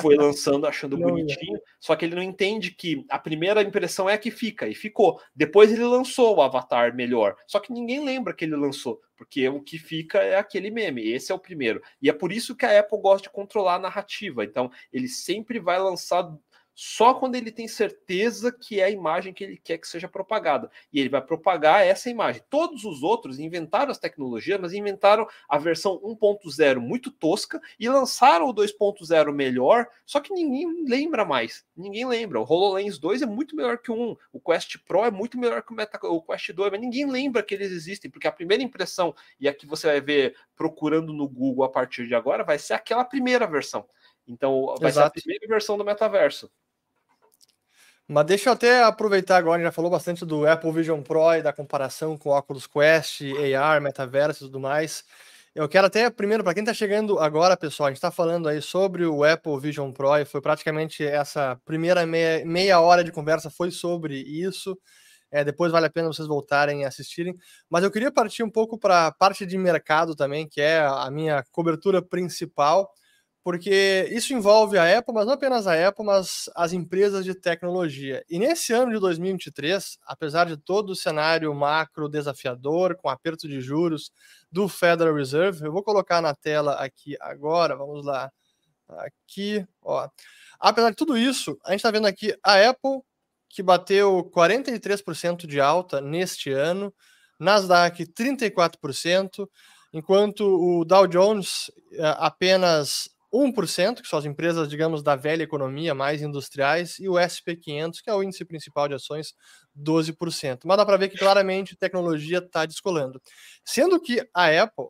foi lançando achando não, bonitinho, só que ele não entende que a primeira impressão é a que fica, e ficou. Depois ele lançou o avatar melhor, só que ninguém lembra que ele lançou, porque o que fica é aquele meme, esse é o primeiro. E é por isso que a Apple gosta de controlar a narrativa, então ele sempre vai lançar só quando ele tem certeza que é a imagem que ele quer que seja propagada. E ele vai propagar essa imagem. Todos os outros inventaram as tecnologias, mas inventaram a versão 1.0 muito tosca e lançaram o 2.0 melhor, só que ninguém lembra mais. Ninguém lembra. O HoloLens 2 é muito melhor que o 1. O Quest Pro é muito melhor que o, Meta, o Quest 2, mas ninguém lembra que eles existem, porque a primeira impressão, e a que você vai ver procurando no Google a partir de agora, vai ser aquela primeira versão. Então, vai Exato. ser a primeira versão do metaverso. Mas deixa eu até aproveitar agora, a gente já falou bastante do Apple Vision Pro e da comparação com o Oculus Quest, AR, metaverso e tudo mais. Eu quero até, primeiro, para quem está chegando agora, pessoal, a gente está falando aí sobre o Apple Vision Pro e foi praticamente essa primeira meia, meia hora de conversa foi sobre isso. É, depois vale a pena vocês voltarem e assistirem. Mas eu queria partir um pouco para a parte de mercado também, que é a minha cobertura principal porque isso envolve a Apple, mas não apenas a Apple, mas as empresas de tecnologia. E nesse ano de 2023, apesar de todo o cenário macro desafiador, com aperto de juros do Federal Reserve, eu vou colocar na tela aqui agora, vamos lá, aqui, ó. Apesar de tudo isso, a gente está vendo aqui a Apple que bateu 43% de alta neste ano, Nasdaq 34%, enquanto o Dow Jones eh, apenas 1%, que são as empresas, digamos, da velha economia, mais industriais, e o SP500, que é o índice principal de ações, 12%. Mas dá para ver que claramente tecnologia está descolando. Sendo que a Apple,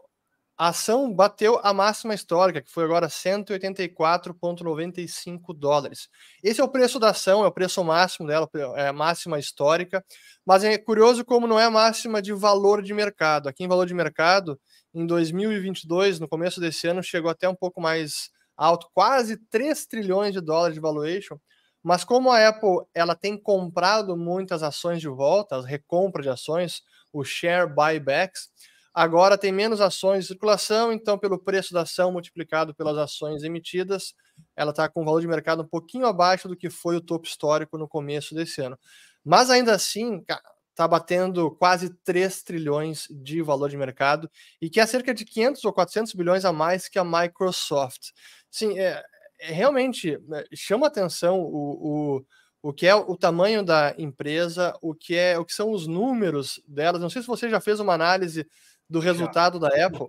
a ação bateu a máxima histórica, que foi agora 184,95 dólares. Esse é o preço da ação, é o preço máximo dela, é a máxima histórica, mas é curioso como não é a máxima de valor de mercado. Aqui em valor de mercado, em 2022, no começo desse ano, chegou até um pouco mais alto, quase 3 trilhões de dólares de valuation. Mas como a Apple ela tem comprado muitas ações de volta, as recompras de ações, os share buybacks, agora tem menos ações em circulação, então pelo preço da ação multiplicado pelas ações emitidas, ela está com um valor de mercado um pouquinho abaixo do que foi o topo histórico no começo desse ano. Mas ainda assim, está batendo quase 3 trilhões de valor de mercado e que é cerca de 500 ou 400 bilhões a mais que a Microsoft. Sim, é, é realmente né, chama atenção o, o, o que é o tamanho da empresa, o que é o que são os números delas. Não sei se você já fez uma análise do resultado já. da Apple,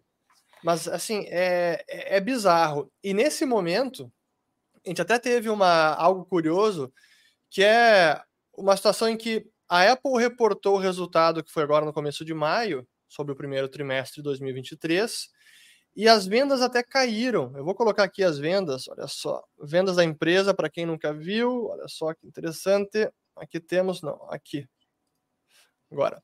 mas assim é, é, é bizarro. E nesse momento a gente até teve uma algo curioso que é uma situação em que a Apple reportou o resultado que foi agora no começo de maio, sobre o primeiro trimestre de 2023, e as vendas até caíram. Eu vou colocar aqui as vendas, olha só. Vendas da empresa, para quem nunca viu, olha só que interessante. Aqui temos, não, aqui. Agora,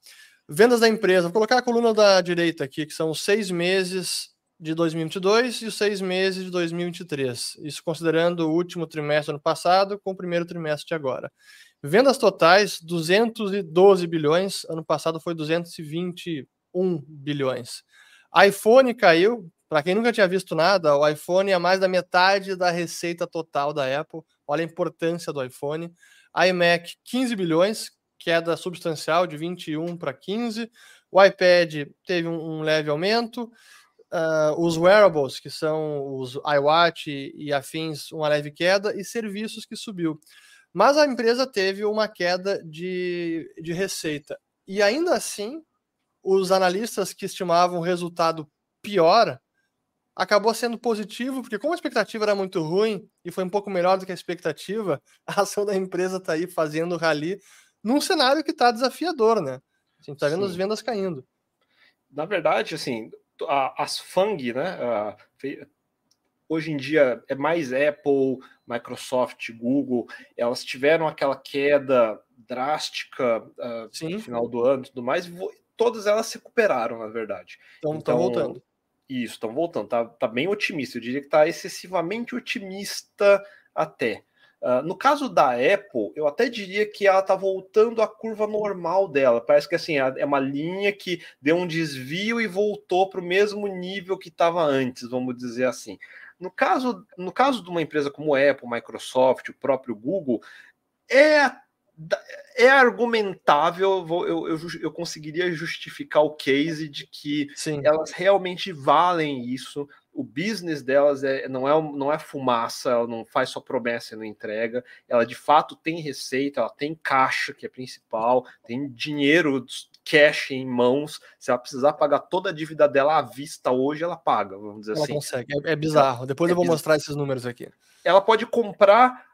vendas da empresa. Vou colocar a coluna da direita aqui, que são os seis meses de 2022 e os seis meses de 2023. Isso considerando o último trimestre do ano passado com o primeiro trimestre de agora. Vendas totais, 212 bilhões. Ano passado foi 221 bilhões. iPhone caiu. Para quem nunca tinha visto nada, o iPhone é mais da metade da receita total da Apple. Olha a importância do iPhone. iMac, 15 bilhões, queda substancial de 21 para 15. O iPad teve um, leve aumento. Uh, os wearables, que são os iWatch e, e afins, uma leve queda. E serviços que subiu. Mas a empresa teve uma queda de, de receita. E ainda assim, os analistas que estimavam o resultado pior acabou sendo positivo, porque como a expectativa era muito ruim e foi um pouco melhor do que a expectativa, a ação da empresa está aí fazendo rally num cenário que está desafiador, né? A gente está vendo Sim. as vendas caindo. Na verdade, assim, as FANG, né, hoje em dia é mais Apple, Microsoft, Google, elas tiveram aquela queda drástica uh, no final do ano e tudo mais, todas elas se recuperaram, na verdade. Então, estão voltando. Isso, estão voltando. Tá, tá bem otimista. Eu diria que está excessivamente otimista até. Uh, no caso da Apple, eu até diria que ela está voltando à curva normal dela. Parece que assim é uma linha que deu um desvio e voltou para o mesmo nível que estava antes, vamos dizer assim. No caso, no caso de uma empresa como Apple, Microsoft, o próprio Google, é, é argumentável, eu, eu, eu conseguiria justificar o case de que Sim. elas realmente valem isso. O business delas é, não, é, não é fumaça, ela não faz só promessa e não entrega. Ela de fato tem receita, ela tem caixa, que é principal, tem dinheiro cash em mãos. Se ela precisar pagar toda a dívida dela à vista hoje, ela paga, vamos dizer ela assim. consegue, é, é bizarro. Depois é eu vou bizarro. mostrar esses números aqui. Ela pode comprar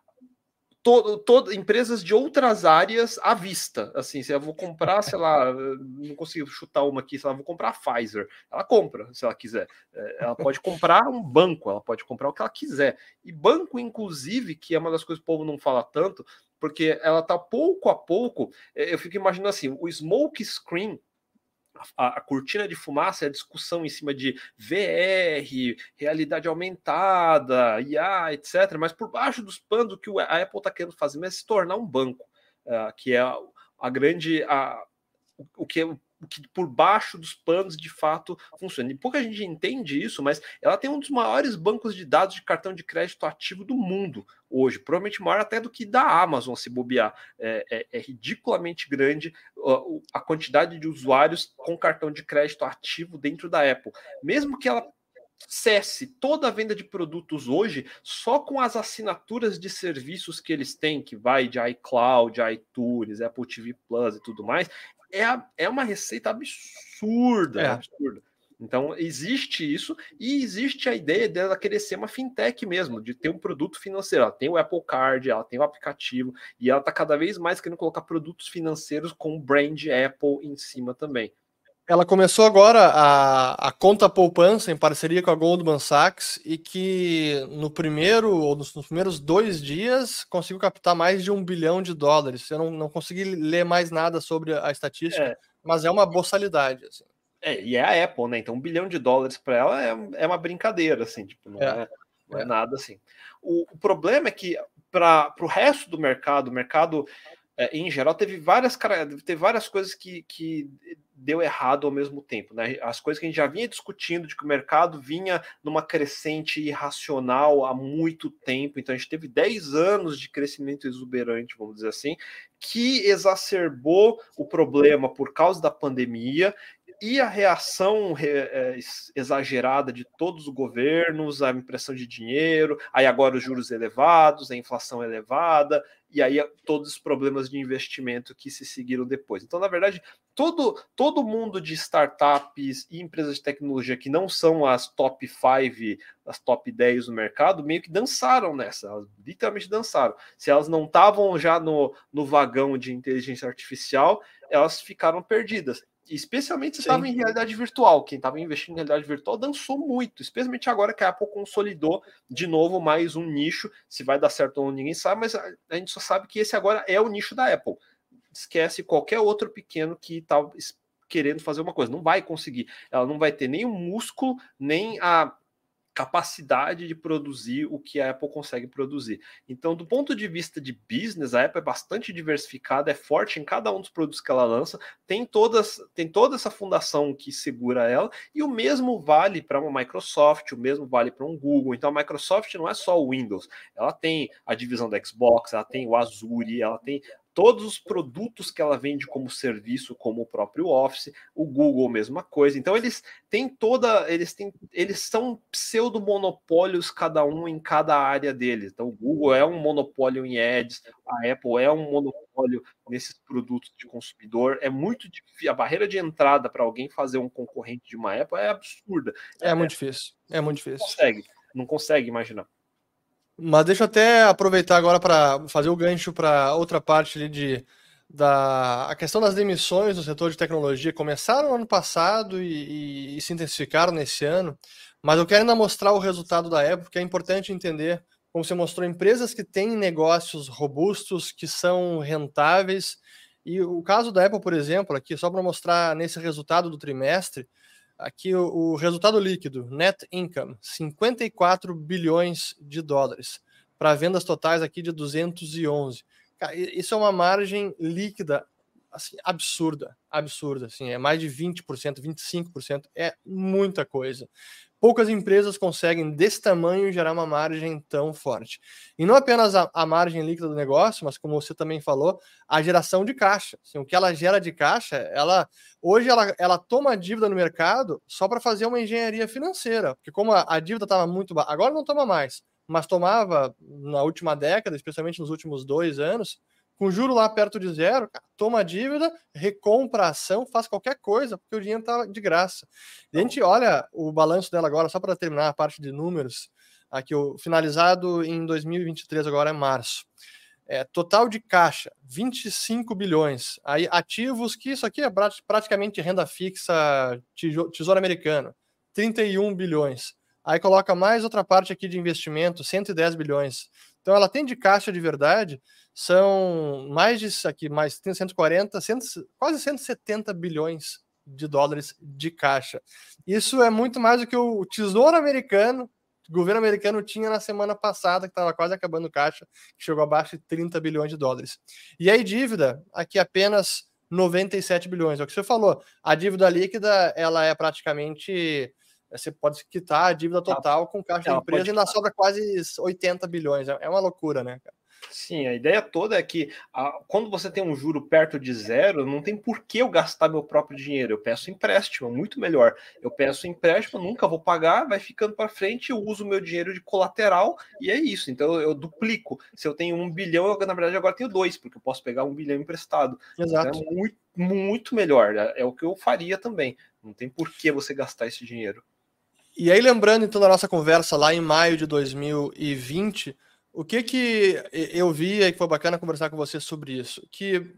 todo, empresas de outras áreas à vista. Assim, se eu vou comprar, sei lá, não consigo chutar uma aqui, se ela vou comprar a Pfizer, ela compra, se ela quiser. É, ela pode comprar um banco, ela pode comprar o que ela quiser. E banco, inclusive, que é uma das coisas que o povo não fala tanto, porque ela tá pouco a pouco. É, eu fico imaginando assim: o smoke screen a, a, cortina de fumaça é a discussão em cima de VR, realidade aumentada, IA, etc. Mas por baixo dos panos, o que a Apple está querendo fazer é se tornar um banco, uh, que é a, a grande. A, o, o que é o que por baixo dos panos de fato funciona. E pouca gente entende isso, mas ela tem um dos maiores bancos de dados de cartão de crédito ativo do mundo hoje, provavelmente maior até do que da Amazon se bobear. É, é, é ridiculamente grande a, a quantidade de usuários com cartão de crédito ativo dentro da Apple. Mesmo que ela cesse toda a venda de produtos hoje só com as assinaturas de serviços que eles têm, que vai de iCloud, iTunes, Apple TV Plus e tudo mais, é, é uma receita absurda, é. absurda. Então, existe isso e existe a ideia dela querer ser uma fintech mesmo, de ter um produto financeiro. Ela tem o Apple Card, ela tem o aplicativo e ela está cada vez mais querendo colocar produtos financeiros com o brand Apple em cima também. Ela começou agora a, a conta poupança em parceria com a Goldman Sachs e que no primeiro ou nos, nos, primeiros dois dias conseguiu captar mais de um bilhão de dólares. Eu não, não consegui ler mais nada sobre a estatística, é. mas é uma boçalidade. Assim. É, e é a Apple, né? Então um bilhão de dólares para ela é, é uma brincadeira, assim, tipo, não é, é não é, é nada assim. O, o problema é que para o resto do mercado, o mercado é, em geral, teve várias, teve várias coisas que, que deu errado ao mesmo tempo. Né? As coisas que a gente já vinha discutindo de que o mercado vinha numa crescente irracional há muito tempo. Então, a gente teve 10 anos de crescimento exuberante, vamos dizer assim, que exacerbou o problema por causa da pandemia e a reação é, exagerada de todos os governos, a impressão de dinheiro, aí agora os juros elevados, a inflação elevada, e aí todos os problemas de investimento que se seguiram depois. Então, na verdade, todo, todo mundo de startups e empresas de tecnologia que não são as top 5, as top 10 do mercado, meio que dançaram nessa, elas literalmente dançaram. Se elas não estavam já no, no vagão de inteligência artificial, elas ficaram perdidas especialmente se estava em realidade virtual. Quem estava investindo em realidade virtual dançou muito, especialmente agora que a Apple consolidou de novo mais um nicho. Se vai dar certo ou não, ninguém sabe, mas a, a gente só sabe que esse agora é o nicho da Apple. Esquece qualquer outro pequeno que está querendo fazer uma coisa. Não vai conseguir. Ela não vai ter nem o músculo, nem a capacidade de produzir o que a Apple consegue produzir. Então, do ponto de vista de business, a Apple é bastante diversificada, é forte em cada um dos produtos que ela lança, tem todas, tem toda essa fundação que segura ela, e o mesmo vale para uma Microsoft, o mesmo vale para um Google. Então, a Microsoft não é só o Windows, ela tem a divisão da Xbox, ela tem o Azure, ela tem todos os produtos que ela vende como serviço, como o próprio Office, o Google mesma coisa. Então eles têm toda, eles têm, eles são pseudo monopólios cada um em cada área deles. Então o Google é um monopólio em ads, a Apple é um monopólio nesses produtos de consumidor. É muito difícil, a barreira de entrada para alguém fazer um concorrente de uma Apple é absurda. É, é muito difícil. É muito difícil. Não consegue, não consegue imaginar. Mas deixa eu até aproveitar agora para fazer o gancho para outra parte de da a questão das demissões no setor de tecnologia. Começaram no ano passado e, e, e, se intensificaram nesse ano, mas eu quero ainda mostrar o resultado da época, porque é importante entender, como você mostrou, empresas que têm negócios robustos, que são rentáveis, e o caso da Apple, por exemplo, aqui só para mostrar nesse resultado do trimestre, Aqui o, o, resultado líquido, net income, 54 bilhões de dólares, para vendas totais aqui de 211. Cara, isso é uma margem líquida assim, absurda, absurda, assim, é mais de 20%, 25%, é muita coisa poucas empresas conseguem desse tamanho gerar uma margem tão forte. E não apenas a, a margem líquida do negócio, mas como você também falou, a geração de caixa. Assim, o que ela gera de caixa, ela hoje ela, ela toma dívida no mercado só para fazer uma engenharia financeira, porque como a, a dívida estava muito baixa, agora não toma mais, mas tomava na última década, especialmente nos últimos dois anos, com juro lá perto de zero, toma dívida, recompra a ação, faz qualquer coisa, porque o dinheiro está de graça. E a gente olha o balanço dela agora, só para terminar a parte de números, aqui o finalizado em 2023, agora é março. É, total de caixa, 25 bilhões. Aí ativos, que isso aqui é praticamente renda fixa, tesouro americano, 31 bilhões. Aí coloca mais outra parte aqui de investimento, 110 bilhões. Então ela tem de caixa de verdade são mais disso aqui, mais 140, 100, quase 170 bilhões de dólares de caixa. Isso é muito mais do que o Tesouro Americano, o governo americano tinha na semana passada, que estava quase acabando o caixa, que chegou abaixo de 30 bilhões de dólares. E aí, dívida, aqui apenas 97 bilhões. É o que você falou. A dívida líquida ela é praticamente Você pode quitar a dívida tá. total com caixa da empresa e ainda sobra quase 80 bilhões. É, é uma loucura, né, cara? Sim, a ideia toda é que a, quando você tem um juro perto de zero, não tem por que eu gastar meu próprio dinheiro. Eu peço empréstimo, muito melhor. Eu peço empréstimo, nunca vou pagar, vai ficando para frente, eu uso meu dinheiro de colateral e é isso. Então eu, eu, duplico. Se eu tenho um bilhão, eu na verdade agora tenho dois, porque eu posso pegar um bilhão emprestado. Exato. Então, é muito, muito melhor. É, é o que eu faria também. Não tem por que você gastar esse dinheiro. E aí, lembrando então da nossa conversa lá em maio de 2020 o que que eu vi e que foi bacana conversar com você sobre isso? Que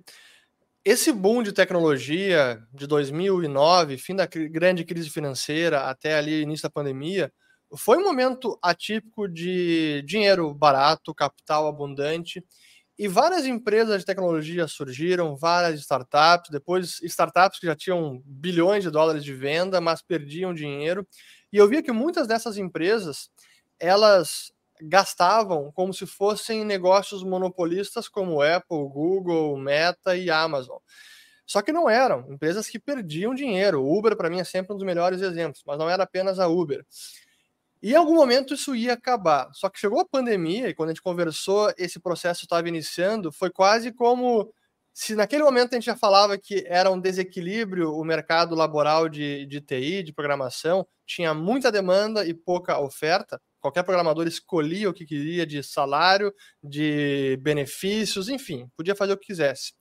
esse boom de tecnologia de 2009, fim da grande crise financeira até ali início da pandemia, foi um momento atípico de dinheiro barato, capital abundante, e várias empresas de tecnologia surgiram, várias startups, depois startups que já tinham bilhões de dólares de venda, mas perdiam dinheiro. E eu via que muitas dessas empresas, elas gastavam como se fossem negócios monopolistas como Apple, Google, Meta e Amazon. Só que não eram empresas que perdiam dinheiro. O Uber, para mim, é sempre um dos melhores exemplos, mas não era apenas a Uber. E em algum momento isso ia acabar. Só que chegou a pandemia e quando a gente conversou, esse processo estava iniciando, foi quase como se naquele momento a gente já falava que era um desequilíbrio o mercado laboral de, de TI, de programação, tinha muita demanda e pouca oferta, qualquer programador escolhia o que queria de salário, de benefícios, enfim, podia fazer o que quisesse.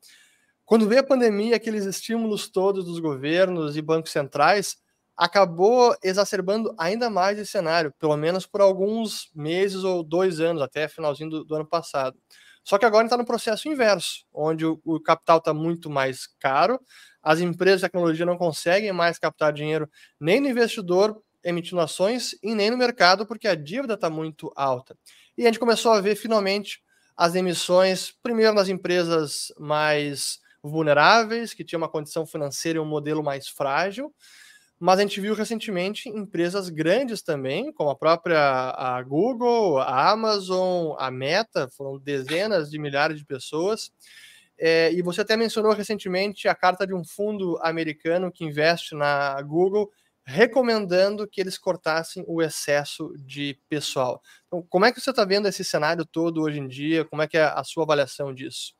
Quando veio a pandemia, aqueles estímulos todos dos governos e bancos centrais acabou exacerbando ainda mais esse cenário, pelo menos por alguns meses ou dois anos, até finalzinho do, do ano passado. Só que agora está no processo inverso, onde o, o capital está muito mais caro, as empresas de tecnologia não conseguem mais captar dinheiro nem no investidor emitindo ações e nem no mercado, porque a dívida está muito alta. E a gente começou a ver finalmente as emissões, primeiro nas empresas mais vulneráveis, que tinham uma condição financeira e um modelo mais frágil, mas a gente viu recentemente empresas grandes também, como a própria a Google, a Amazon, a Meta, foram dezenas de milhares de pessoas. É, e você até mencionou recentemente a carta de um fundo americano que investe na Google, recomendando que eles cortassem o excesso de pessoal. Então, como é que você está vendo esse cenário todo hoje em dia? Como é que é a sua avaliação disso?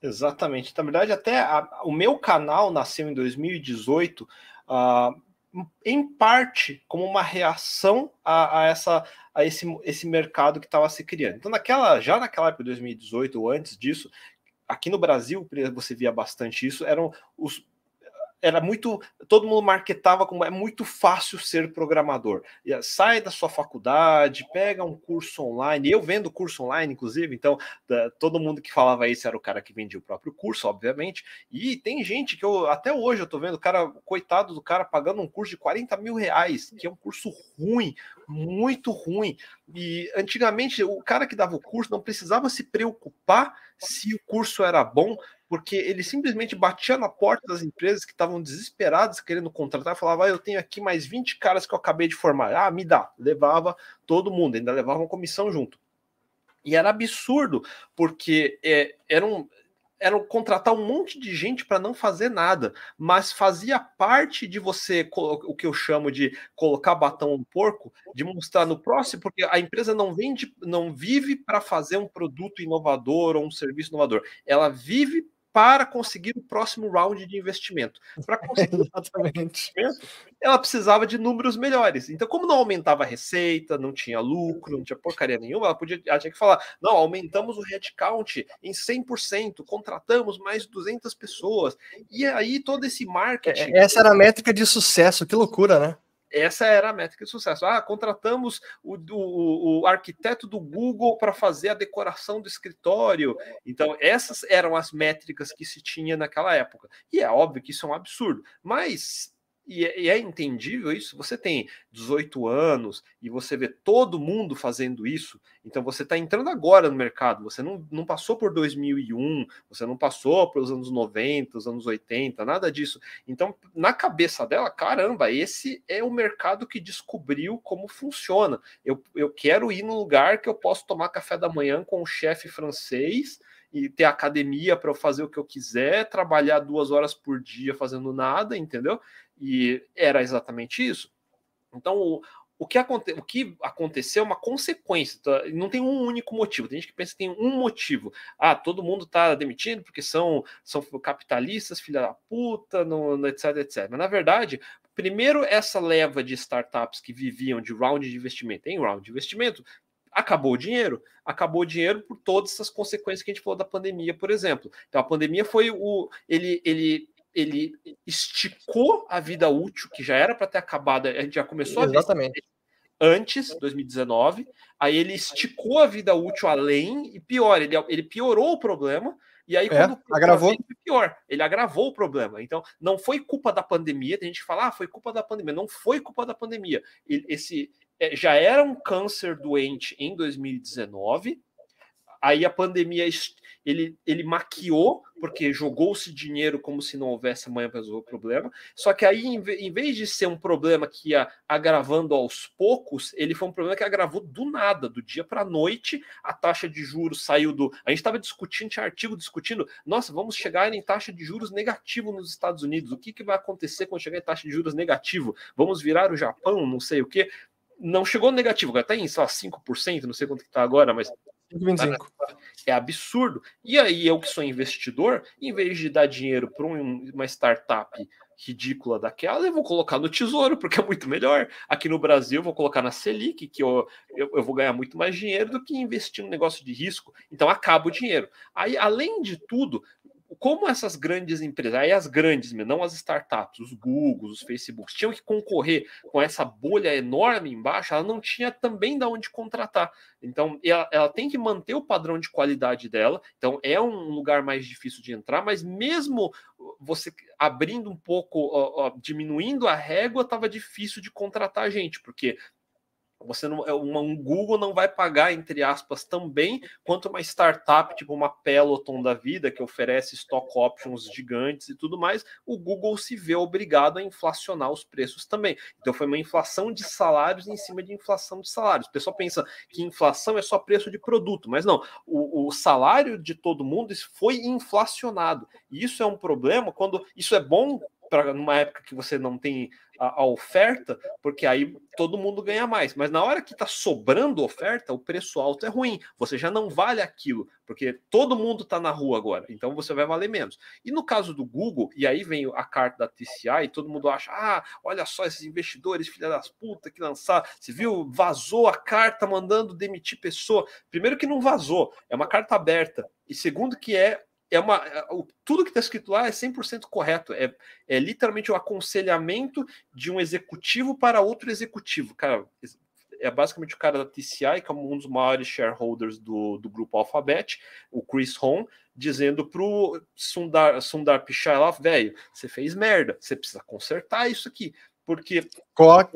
Exatamente. Na verdade, até a, o meu canal nasceu em 2018. Uh, em parte como uma reação a, a, essa, a esse, esse mercado que estava se criando. Então, naquela, já naquela época de 2018 ou antes disso, aqui no Brasil você via bastante isso, eram os era muito. Todo mundo marketava como é muito fácil ser programador. Sai da sua faculdade, pega um curso online. Eu vendo curso online, inclusive, então todo mundo que falava isso era o cara que vendia o próprio curso, obviamente. E tem gente que eu até hoje eu tô vendo, cara, coitado do cara pagando um curso de 40 mil reais, que é um curso ruim, muito ruim. E antigamente o cara que dava o curso não precisava se preocupar se o curso era bom, porque ele simplesmente batia na porta das empresas que estavam desesperadas querendo contratar, falava: ah, eu tenho aqui mais 20 caras que eu acabei de formar. Ah, me dá. Levava todo mundo, ainda levava uma comissão junto. E era absurdo, porque é, era um, era contratar um monte de gente para não fazer nada, mas fazia parte de você, o que eu chamo de colocar batom no porco, de mostrar no próximo, porque a empresa não vende, não vive para fazer um produto inovador ou um serviço inovador, ela vive para conseguir o próximo round de investimento. Para conseguir Exatamente. investimento, ela precisava de números melhores. Então, como não aumentava a receita, não tinha lucro, não tinha porcaria nenhuma, ela, podia, ela tinha que falar: não, aumentamos o headcount em 100%, contratamos mais 200 pessoas. E aí, todo esse marketing. Essa era a métrica de sucesso, que loucura, né? Essa era a métrica de sucesso. Ah, contratamos o, o, o arquiteto do Google para fazer a decoração do escritório. Então, essas eram as métricas que se tinha naquela época. E é óbvio que isso é um absurdo. Mas e é, e é, entendível isso. Você tem 18 anos e você vê todo mundo fazendo isso. Então você está entrando agora no mercado. Você não, não passou por 2001, você não passou pelos anos 90, os anos 80, nada disso. Então, na cabeça dela, caramba, esse é o mercado que descobriu como funciona. Eu, eu quero ir num lugar que eu posso tomar café da manhã com o chefe francês e ter academia para eu fazer o que eu quiser, trabalhar duas horas por dia fazendo nada, entendeu? E era exatamente isso. Então, o, o que, aconte, o que aconteceu é uma consequência, tá? não tem um único motivo. Tem gente que pensa que tem um motivo. Ah, todo mundo está demitindo porque são, são capitalistas, filha da puta, no, etc, etc. Mas na verdade, primeiro essa leva de startups que viviam de round de investimento em round de investimento, acabou o dinheiro. Acabou o dinheiro por todas essas consequências que a gente falou da pandemia, por exemplo. Então a pandemia foi o. Ele, ele ele esticou a vida útil, que já era para ter acabado, a gente já começou Exatamente. a ver antes, 2019, aí ele esticou a vida útil além, e pior, ele, ele piorou o problema, e aí, é, quando agravou. pior, ele agravou o problema. Então, não foi culpa da pandemia. Tem gente que fala, ah, foi culpa da pandemia. Não foi culpa da pandemia. Ele, esse é, já era um câncer doente em 2019. Aí a pandemia ele, ele maquiou, porque jogou-se dinheiro como se não houvesse amanhã para resolver o problema. Só que aí, em vez de ser um problema que ia agravando aos poucos, ele foi um problema que agravou do nada, do dia para a noite. A taxa de juros saiu do. A gente estava discutindo, tinha artigo discutindo, nossa, vamos chegar em taxa de juros negativo nos Estados Unidos. O que, que vai acontecer quando chegar em taxa de juros negativo? Vamos virar o Japão, não sei o quê não chegou negativo, agora está em só 5%, não sei quanto que está agora, mas 25. É absurdo. E aí, eu que sou investidor, em vez de dar dinheiro para uma startup ridícula daquela, eu vou colocar no tesouro, porque é muito melhor. Aqui no Brasil, eu vou colocar na Selic, que eu, eu, eu vou ganhar muito mais dinheiro do que investir num negócio de risco. Então, acaba o dinheiro. Aí, além de tudo, como essas grandes empresas, aí as grandes, não as startups, os Google, os Facebooks, tinham que concorrer com essa bolha enorme embaixo, ela não tinha também de onde contratar. Então, ela, ela, tem que manter o padrão de qualidade dela. Então, é um lugar mais difícil de entrar, mas mesmo você abrindo um pouco, ó, ó, diminuindo a régua, estava difícil de contratar gente, porque você não, é um Google não vai pagar, entre aspas, também quanto uma startup, tipo uma Peloton da vida, que oferece stock options gigantes e tudo mais, o Google se vê obrigado a inflacionar os preços também. Então foi uma inflação de salários em cima de inflação de salários. O pessoal pensa que inflação é só preço de produto, mas não, o, o salário de todo mundo foi inflacionado. E isso é um problema quando isso é bom para numa época que você não tem a, a, oferta, porque aí todo mundo ganha mais. Mas na hora que está sobrando oferta, o preço alto é ruim. Você já não vale aquilo, porque todo mundo está na rua agora, então você vai valer menos. E no caso do Google, e aí vem a carta da TCI, e todo mundo acha: ah, olha só esses investidores, filha das putas, que lançaram. Você viu? Vazou a carta mandando demitir pessoa. Primeiro que não vazou, é uma carta aberta. E segundo que é é uma, é, tudo que está escrito lá é 100% correto. É, é literalmente o um aconselhamento de um executivo para outro executivo. Cara, é basicamente o cara da TCI, que é um dos maiores shareholders do, do grupo Alphabet, o Chris Hong, dizendo pro Sundar, Sundar Pichai lá, velho, você fez merda, você precisa consertar isso aqui. Porque.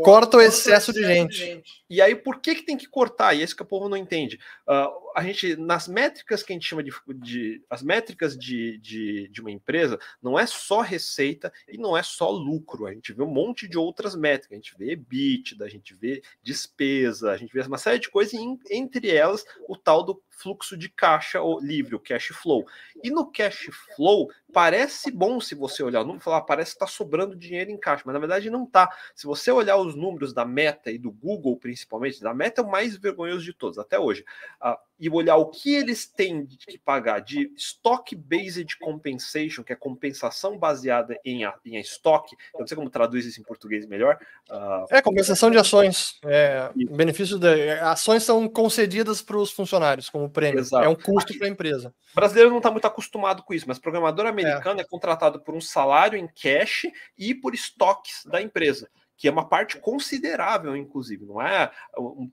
Corta o excesso de gente. E aí, por que, que tem que cortar? E é isso que o povo não entende. Uh, a gente, nas métricas que a gente chama de. de as métricas de, de, de, uma empresa, não é só receita e não é só lucro. A gente vê um monte de outras métricas. A gente vê EBITDA, a gente vê despesa, a gente vê uma série de coisas, e entre elas o tal do fluxo de caixa livre, o cash flow. E no cash flow, parece bom se você olhar o número falar, parece que está sobrando dinheiro em caixa, mas na verdade não está. Se você olhar os números da Meta e do Google, principalmente, da Meta é o mais vergonhoso de todos até hoje. Uh, e olhar o que eles têm que pagar de stock-based compensation, que é compensação baseada em, em estoque, eu não sei como traduz isso em português melhor. Uh... É, compensação de ações. É, benefícios de ações são concedidas para os funcionários como prêmio. Exato. É um custo para a empresa. O brasileiro não está muito acostumado com isso, mas programador americano é. é contratado por um salário em cash e por estoques da empresa que é uma parte considerável, inclusive, não é um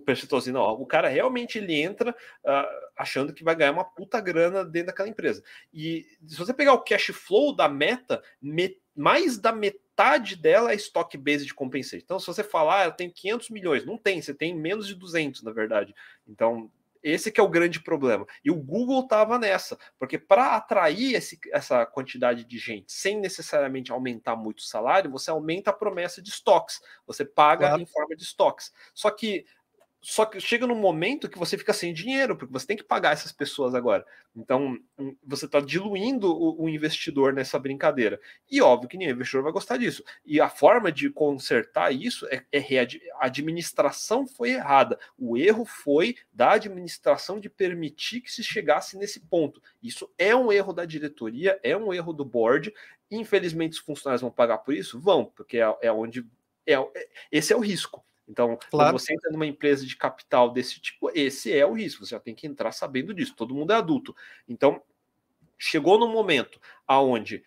percentual assim, não. O cara realmente ele entra uh, achando que vai ganhar uma puta grana dentro daquela empresa. E se você pegar o cash flow da meta, me, mais da metade dela é stock base de compensation. Então, se você falar, ah, ela tem 500 milhões, não tem, você tem menos de 200, na verdade. Então, esse que é o grande problema. E o Google estava nessa, porque para atrair esse, essa quantidade de gente sem necessariamente aumentar muito o salário, você aumenta a promessa de estoques. Você paga claro. em forma de estoques. Só que só que chega num momento que você fica sem dinheiro, porque você tem que pagar essas pessoas agora. Então, hum, você está diluindo o, o, investidor nessa brincadeira. E óbvio que nenhum investidor vai gostar disso. E a forma de consertar isso é, é a administração foi errada. O erro foi da administração de permitir que se chegasse nesse ponto. Isso é um erro da diretoria, é um erro do board. Infelizmente, os funcionários vão pagar por isso? Vão, porque é, é onde. É, é esse é o risco. Então, claro. quando você entra numa empresa de capital desse tipo, esse é o risco. Você já tem que entrar sabendo disso. Todo mundo é adulto. Então, chegou no momento aonde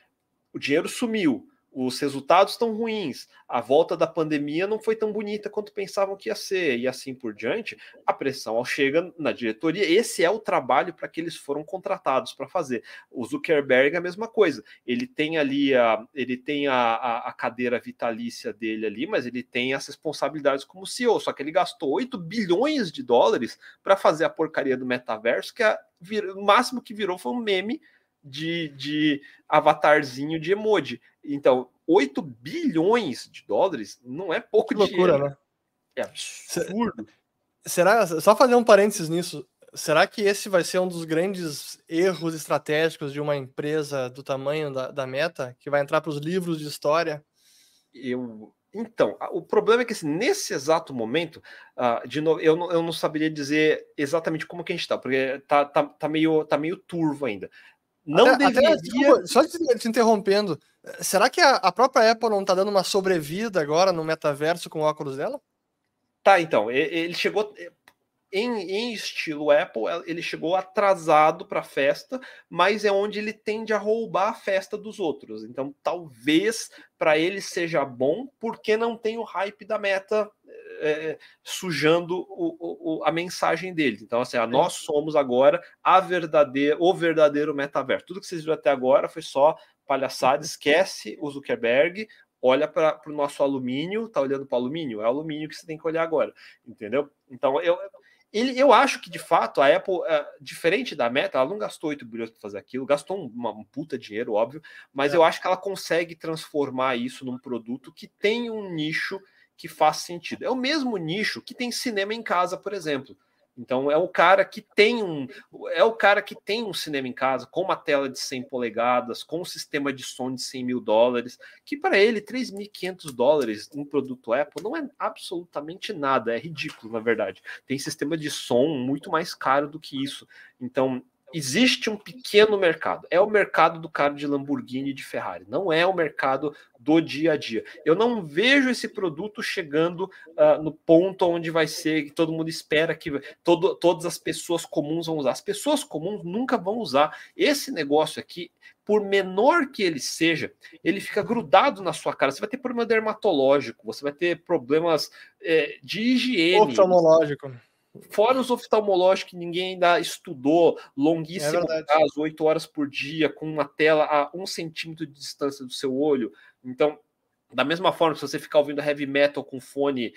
o dinheiro sumiu, os resultados estão ruins, a volta da pandemia não foi tão bonita quanto pensavam que ia ser, e assim por diante, a pressão chega na diretoria. Esse é o trabalho para que eles foram contratados para fazer. O Zuckerberg é a mesma coisa. Ele tem ali a, ele tem a, a, a, cadeira vitalícia dele ali, mas ele tem as responsabilidades como CEO. Só que ele gastou 8 bilhões de dólares para fazer a porcaria do metaverso, que é, o máximo que virou foi um meme de, de avatarzinho de emoji. Então, 8 bilhões de dólares não é pouco que loucura, dinheiro. né? É absurdo. Será, só fazer um parênteses nisso, será que esse vai ser um dos grandes erros estratégicos de uma empresa do tamanho da, da Meta, que vai entrar para os livros de história? Eu, então, o problema é que assim, nesse exato momento, uh, de novo, eu não, eu não saberia dizer exatamente como que a gente está, porque tá, tá, tá, meio, tá meio turvo ainda. Não até, deveria. Até, desculpa, só te, te, interrompendo, será que a, a própria Apple não está dando uma sobrevida agora no metaverso com o óculos dela? Tá, então, ele chegou em, em estilo Apple, ele chegou atrasado para a festa, mas é onde ele tende a roubar a festa dos outros. Então, talvez para ele seja bom, porque não tem o hype da meta é, sujando o, o, a mensagem dele. Então, assim, a nós somos agora a verdadeira, o verdadeiro metaverso. Tudo que vocês viram até agora foi só palhaçada, esquece o Zuckerberg, olha para o nosso alumínio, tá olhando para o alumínio? É o alumínio que você tem que olhar agora, entendeu? Então, eu, ele, eu acho que de fato a Apple, é, diferente da Meta, ela não gastou 8 bilhões para fazer aquilo, gastou um, uma, um puta dinheiro, óbvio, mas é. eu acho que ela consegue transformar isso num produto que tem um nicho que faz sentido. É o mesmo nicho que tem cinema em casa, por exemplo. Então é o cara que tem um é o cara que tem um cinema em casa com uma tela de 100 polegadas, com um sistema de som de 100 mil dólares, que para ele 3.500 dólares um produto Apple não é absolutamente nada, é ridículo na verdade. Tem sistema de som muito mais caro do que isso. Então existe um pequeno mercado. É o mercado do cara de Lamborghini e de Ferrari. Não é o mercado do dia a dia. Eu não vejo esse produto chegando uh, no ponto onde vai ser que todo mundo espera que todo, todas as pessoas comuns vão usar. As pessoas comuns nunca vão usar. Esse negócio aqui, por menor que ele seja, ele fica grudado na sua cara. Você vai ter problema dermatológico, você vai ter problemas é, de higiene. Oftalmológico Fora os oftalmológicos que ninguém ainda estudou, longuíssimo é caso, oito horas por dia, com uma tela a um centímetro de distância do seu olho. Então, da mesma forma, se você ficar ouvindo heavy metal com fone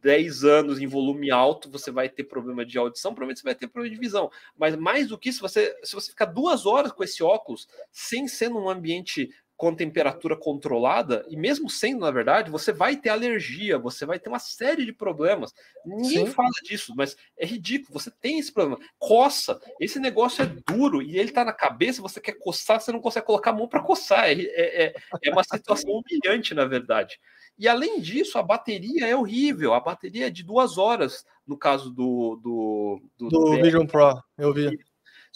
10 anos em volume alto, você vai ter problema de audição, provavelmente você vai ter problema de visão. Mas mais do que isso, você, se você ficar duas horas com esse óculos, sem ser num ambiente com temperatura controlada, e mesmo sendo, na verdade, você vai ter alergia, você vai ter uma série de problemas. Ninguém Sim. fala disso, mas é ridículo, você tem esse problema. Coça, esse negócio é duro e ele tá na cabeça, você quer coçar, você não consegue colocar a mão para coçar. É, é, é, é uma situação humilhante, na verdade. E além disso, a bateria é horrível. A bateria é de duas horas, no caso do. Do, do, do Vision Pro, eu vi.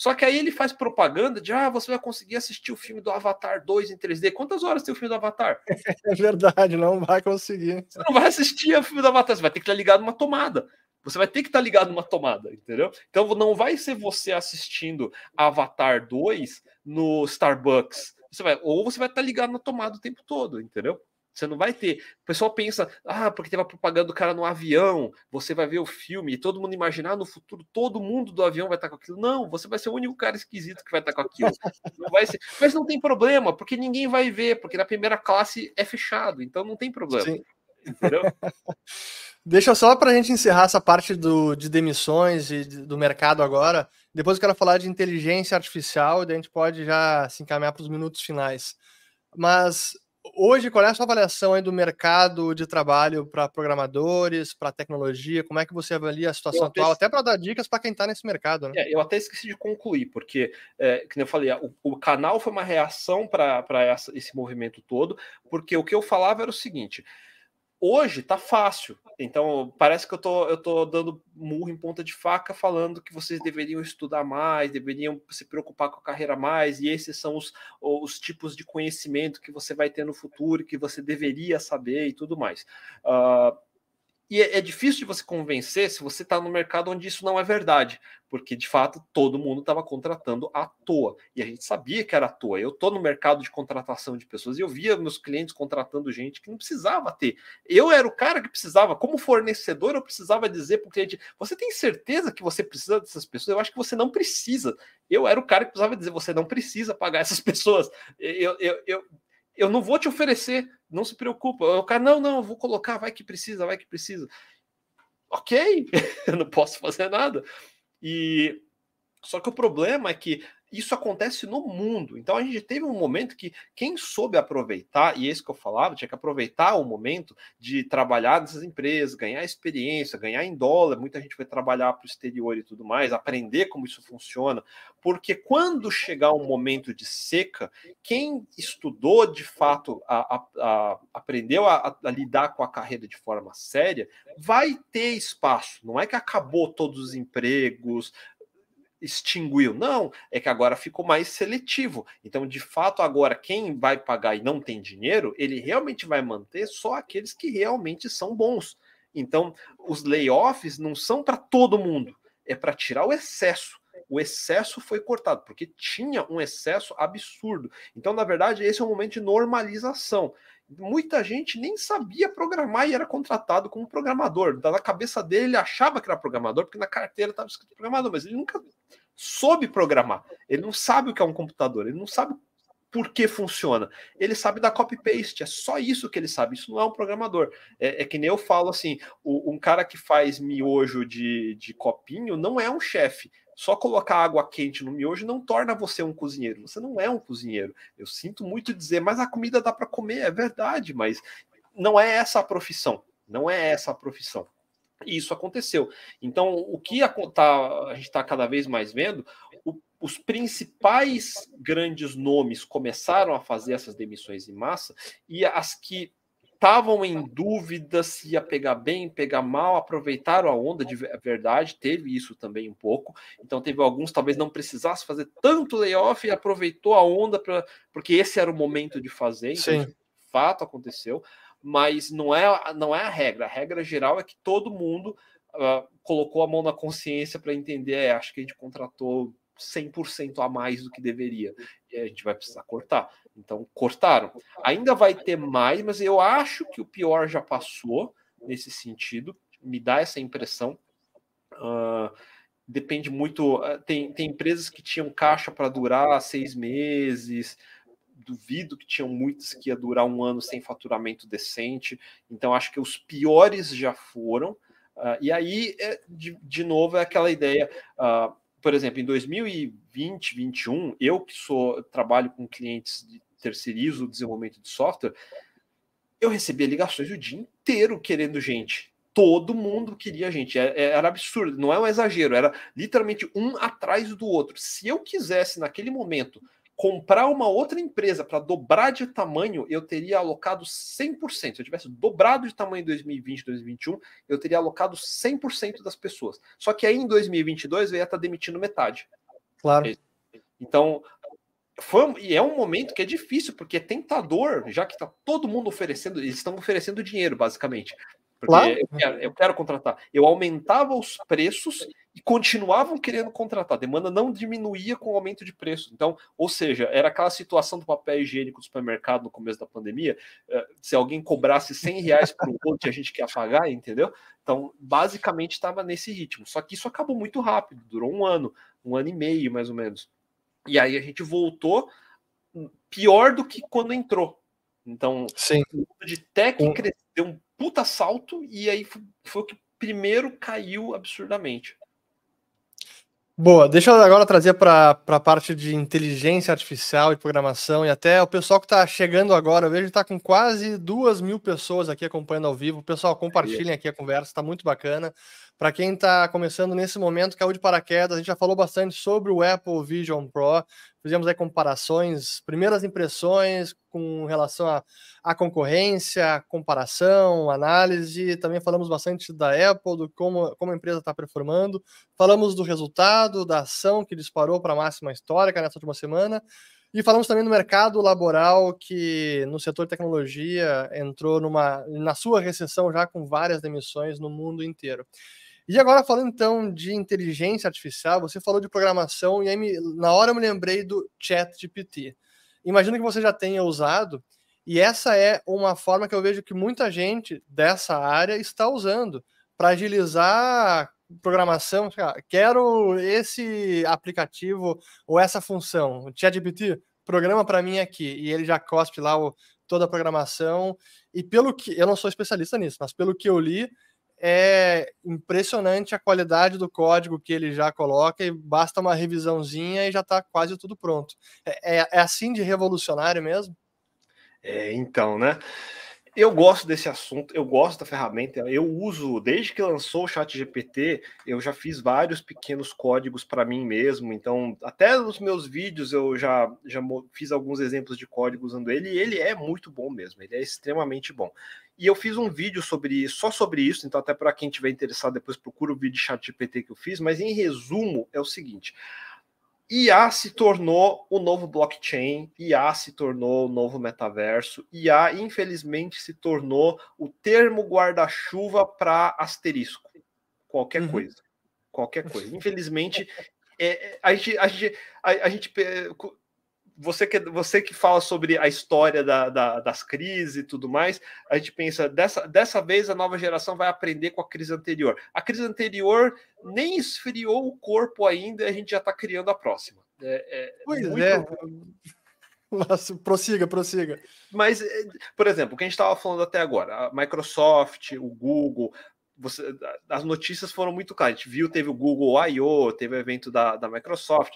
Só que aí ele faz propaganda de ah, você vai conseguir assistir o filme do Avatar 2 em 3D. Quantas horas tem o filme do Avatar? É verdade, não vai conseguir. Você não vai assistir o filme do Avatar, você vai ter que estar ligado numa tomada. Você vai ter que estar ligado numa tomada, entendeu? Então não vai ser você assistindo Avatar 2 no Starbucks. Você vai, ou você vai estar ligado na tomada o tempo todo, entendeu? Você não vai ter. O pessoal pensa, ah, porque teve a propaganda do cara no avião, você vai ver o filme e todo mundo imaginar no futuro todo mundo do avião vai estar com aquilo. Não, você vai ser o único cara esquisito que vai estar com aquilo. Não vai ser. Mas não tem problema, porque ninguém vai ver, porque na primeira classe é fechado, então não tem problema. Sim. Entendeu? Deixa só para a gente encerrar essa parte do, de demissões e do mercado agora. Depois eu quero falar de inteligência artificial e daí a gente pode já se encaminhar para os minutos finais. Mas hoje, qual é a sua avaliação aí do mercado de trabalho para programadores, para tecnologia? Como é que você avalia a situação até atual, até para dar dicas para quem está nesse mercado? Né? É, eu até esqueci de concluir, porque, é, como eu falei, o, o canal foi uma reação para esse movimento todo, porque o que eu falava era o seguinte: Hoje tá fácil. Então, parece que eu tô, eu tô dando murro em ponta de faca falando que vocês deveriam estudar mais, deveriam se preocupar com a carreira mais, e esses são os, os tipos de conhecimento que você vai ter no futuro, que você deveria saber e tudo mais. Uh, e é, é, difícil de você convencer se você está no mercado onde isso não é verdade, porque de fato todo mundo estava contratando à toa. E a gente sabia que era à toa. Eu estou no mercado de contratação de pessoas e eu via meus clientes contratando gente que não precisava ter. Eu era o cara que precisava, como fornecedor, eu precisava dizer para o cliente: você tem certeza que você precisa dessas pessoas? Eu acho que você não precisa. Eu era o cara que precisava dizer: você não precisa pagar essas pessoas. Eu, eu, eu, eu não vou te oferecer, não se preocupa. O cara, não, não, eu vou colocar, vai que precisa, vai que precisa. Ok, eu não posso fazer nada. E só que o problema é que isso acontece no mundo. Então a gente teve um momento que quem soube aproveitar, e é isso que eu falava, tinha que aproveitar o momento de trabalhar nessas empresas, ganhar experiência, ganhar em dólar. Muita gente foi trabalhar para o exterior e tudo mais, aprender como isso funciona. Porque quando chegar um momento de seca, quem estudou de fato, a, a, a, aprendeu a, lidar com a carreira de forma séria, vai ter espaço. Não é que acabou todos os empregos, extinguiu. Não, é que agora ficou mais seletivo. Então, de fato, agora quem vai pagar e não tem dinheiro, ele realmente vai manter só aqueles que realmente são bons. Então, os layoffs não são para todo mundo, é para tirar o excesso. O excesso foi cortado, porque tinha um excesso absurdo. Então, na verdade, esse é um momento de normalização. Muita gente nem sabia programar e era contratado como programador. Na cabeça dele, ele achava que era programador, porque na carteira estava escrito programador, mas ele nunca soube programar. Ele não sabe o que é um computador, ele não sabe por que funciona. Ele sabe da copy-paste, é só isso que ele sabe. Isso não é um programador. É, é que nem eu falo assim: o, um cara que faz miojo de, de copinho não é um chefe. Só colocar água quente no miojo não torna você um cozinheiro. Você não é um cozinheiro. Eu sinto muito dizer, mas a comida dá para comer, é verdade, mas não é essa a profissão. Não é essa a profissão. E isso aconteceu. Então, o que a, tá, a gente está cada vez mais vendo, o, os principais grandes nomes começaram a fazer essas demissões em massa, e as que estavam em dúvida se ia pegar bem, pegar mal, aproveitaram a onda de verdade, teve isso também um pouco. Então teve alguns talvez não precisasse fazer tanto layoff e aproveitou a onda para porque esse era o momento de fazer. Então, Sim. de fato aconteceu mas não é, não é a regra. A regra geral é que todo mundo uh, colocou a mão na consciência para entender, é, acho que a gente contratou 100% a mais do que deveria. E a gente vai precisar cortar. Então, cortaram. Ainda vai ter mais, mas eu acho que o pior já passou nesse sentido. Me dá essa impressão. Uh, depende muito. Uh, tem, tem empresas que tinham caixa para durar seis meses, duvido que tinham muitas que ia durar um ano sem faturamento decente. Então, acho que os piores já foram. Uh, e aí, é, de, de novo, é aquela ideia. Uh, por exemplo, em 2020, 2021, eu que sou trabalho com clientes de terceirizo o desenvolvimento de software, eu recebia ligações o dia inteiro querendo gente. Todo mundo queria gente. Era, é, era absurdo, não é um exagero, era literalmente um atrás do outro. Se eu quisesse, naquele momento, comprar uma outra empresa para dobrar de tamanho, eu teria alocado 100%. Se eu tivesse dobrado de tamanho em 2020, 2021, eu teria alocado 100% das pessoas. Só que aí em 2022 eu ia estar tá demitindo metade. Claro. Então, foi, e é um momento que é difícil, porque é tentador, já que está todo mundo oferecendo, eles estão oferecendo dinheiro, basicamente. Porque claro. eu, quero, eu quero contratar. Eu aumentava os preços e continuavam querendo contratar. A demanda não diminuía com o aumento de preço. Então, ou seja, era aquela situação do papel higiênico do supermercado no começo da pandemia. Eh, se alguém cobrasse 100 reais por um outro, a gente quer pagar, entendeu? Então, basicamente estava nesse ritmo. Só que isso acabou muito rápido, durou um ano, um ano e meio mais ou menos. E aí a gente voltou pior do que quando entrou. Então, Sim. o de tech cresceu um puta salto e aí foi, foi o que primeiro caiu absurdamente. Boa, deixa eu agora trazer para a parte de inteligência artificial e programação e até o pessoal que está chegando agora. Eu vejo que está com quase duas mil pessoas aqui acompanhando ao vivo. Pessoal, compartilhem aqui a conversa, está muito bacana. Para quem está começando nesse momento, caiu de paraquedas, a gente já falou bastante sobre o Apple Vision Pro, fizemos aí comparações, primeiras impressões com relação à, concorrência, comparação, análise, também falamos bastante da Apple, do como, como a empresa está performando, falamos do resultado, da ação que disparou para a máxima histórica nessa última semana, e falamos também do mercado laboral que no setor tecnologia entrou numa na sua recessão já com várias demissões no mundo inteiro. E agora, falando então de inteligência artificial, você falou de programação, e aí me, na hora eu me lembrei do Chat GPT. Imagino que você já tenha usado, e essa é uma forma que eu vejo que muita gente dessa área está usando para agilizar programação. Quero esse aplicativo ou essa função, o ChatGPT, programa para mim aqui, e ele já cospe lá o, toda a programação. E pelo que eu não sou especialista nisso, mas pelo que eu li, é impressionante a qualidade do código que ele já coloca e basta uma revisãozinha e já está quase tudo pronto. É, é, é, assim de revolucionário mesmo? É, então, né? Eu gosto desse assunto, eu gosto da ferramenta, eu uso, desde que lançou o Chat GPT, eu já fiz vários pequenos códigos para mim mesmo, então até nos meus vídeos eu já, já fiz alguns exemplos de código usando ele, e ele é muito bom mesmo, ele é extremamente bom. E eu fiz um vídeo sobre só sobre isso, então até para quem tiver interessado depois procura o vídeo de Chat GPT que eu fiz, mas em resumo é o seguinte, IA se tornou o novo blockchain, IA se tornou o novo metaverso, IA, infelizmente, se tornou o termo guarda-chuva para asterisco. Qualquer uhum. coisa. Qualquer coisa. Infelizmente, é, é, a, gente, a, gente, a, a gente você que, você que fala sobre a história da, da, das crises e tudo mais, a gente pensa, dessa, dessa vez a nova geração vai aprender com a crise anterior. A crise anterior nem esfriou o corpo ainda e a gente já está criando a próxima. É, é pois muito... é. Nossa, prossiga, prossiga. Mas, é, por exemplo, o que a gente estava falando até agora, a Microsoft, o Google, você, as notícias foram muito claras. A gente viu, teve o Google I.O., teve o evento da, da Microsoft,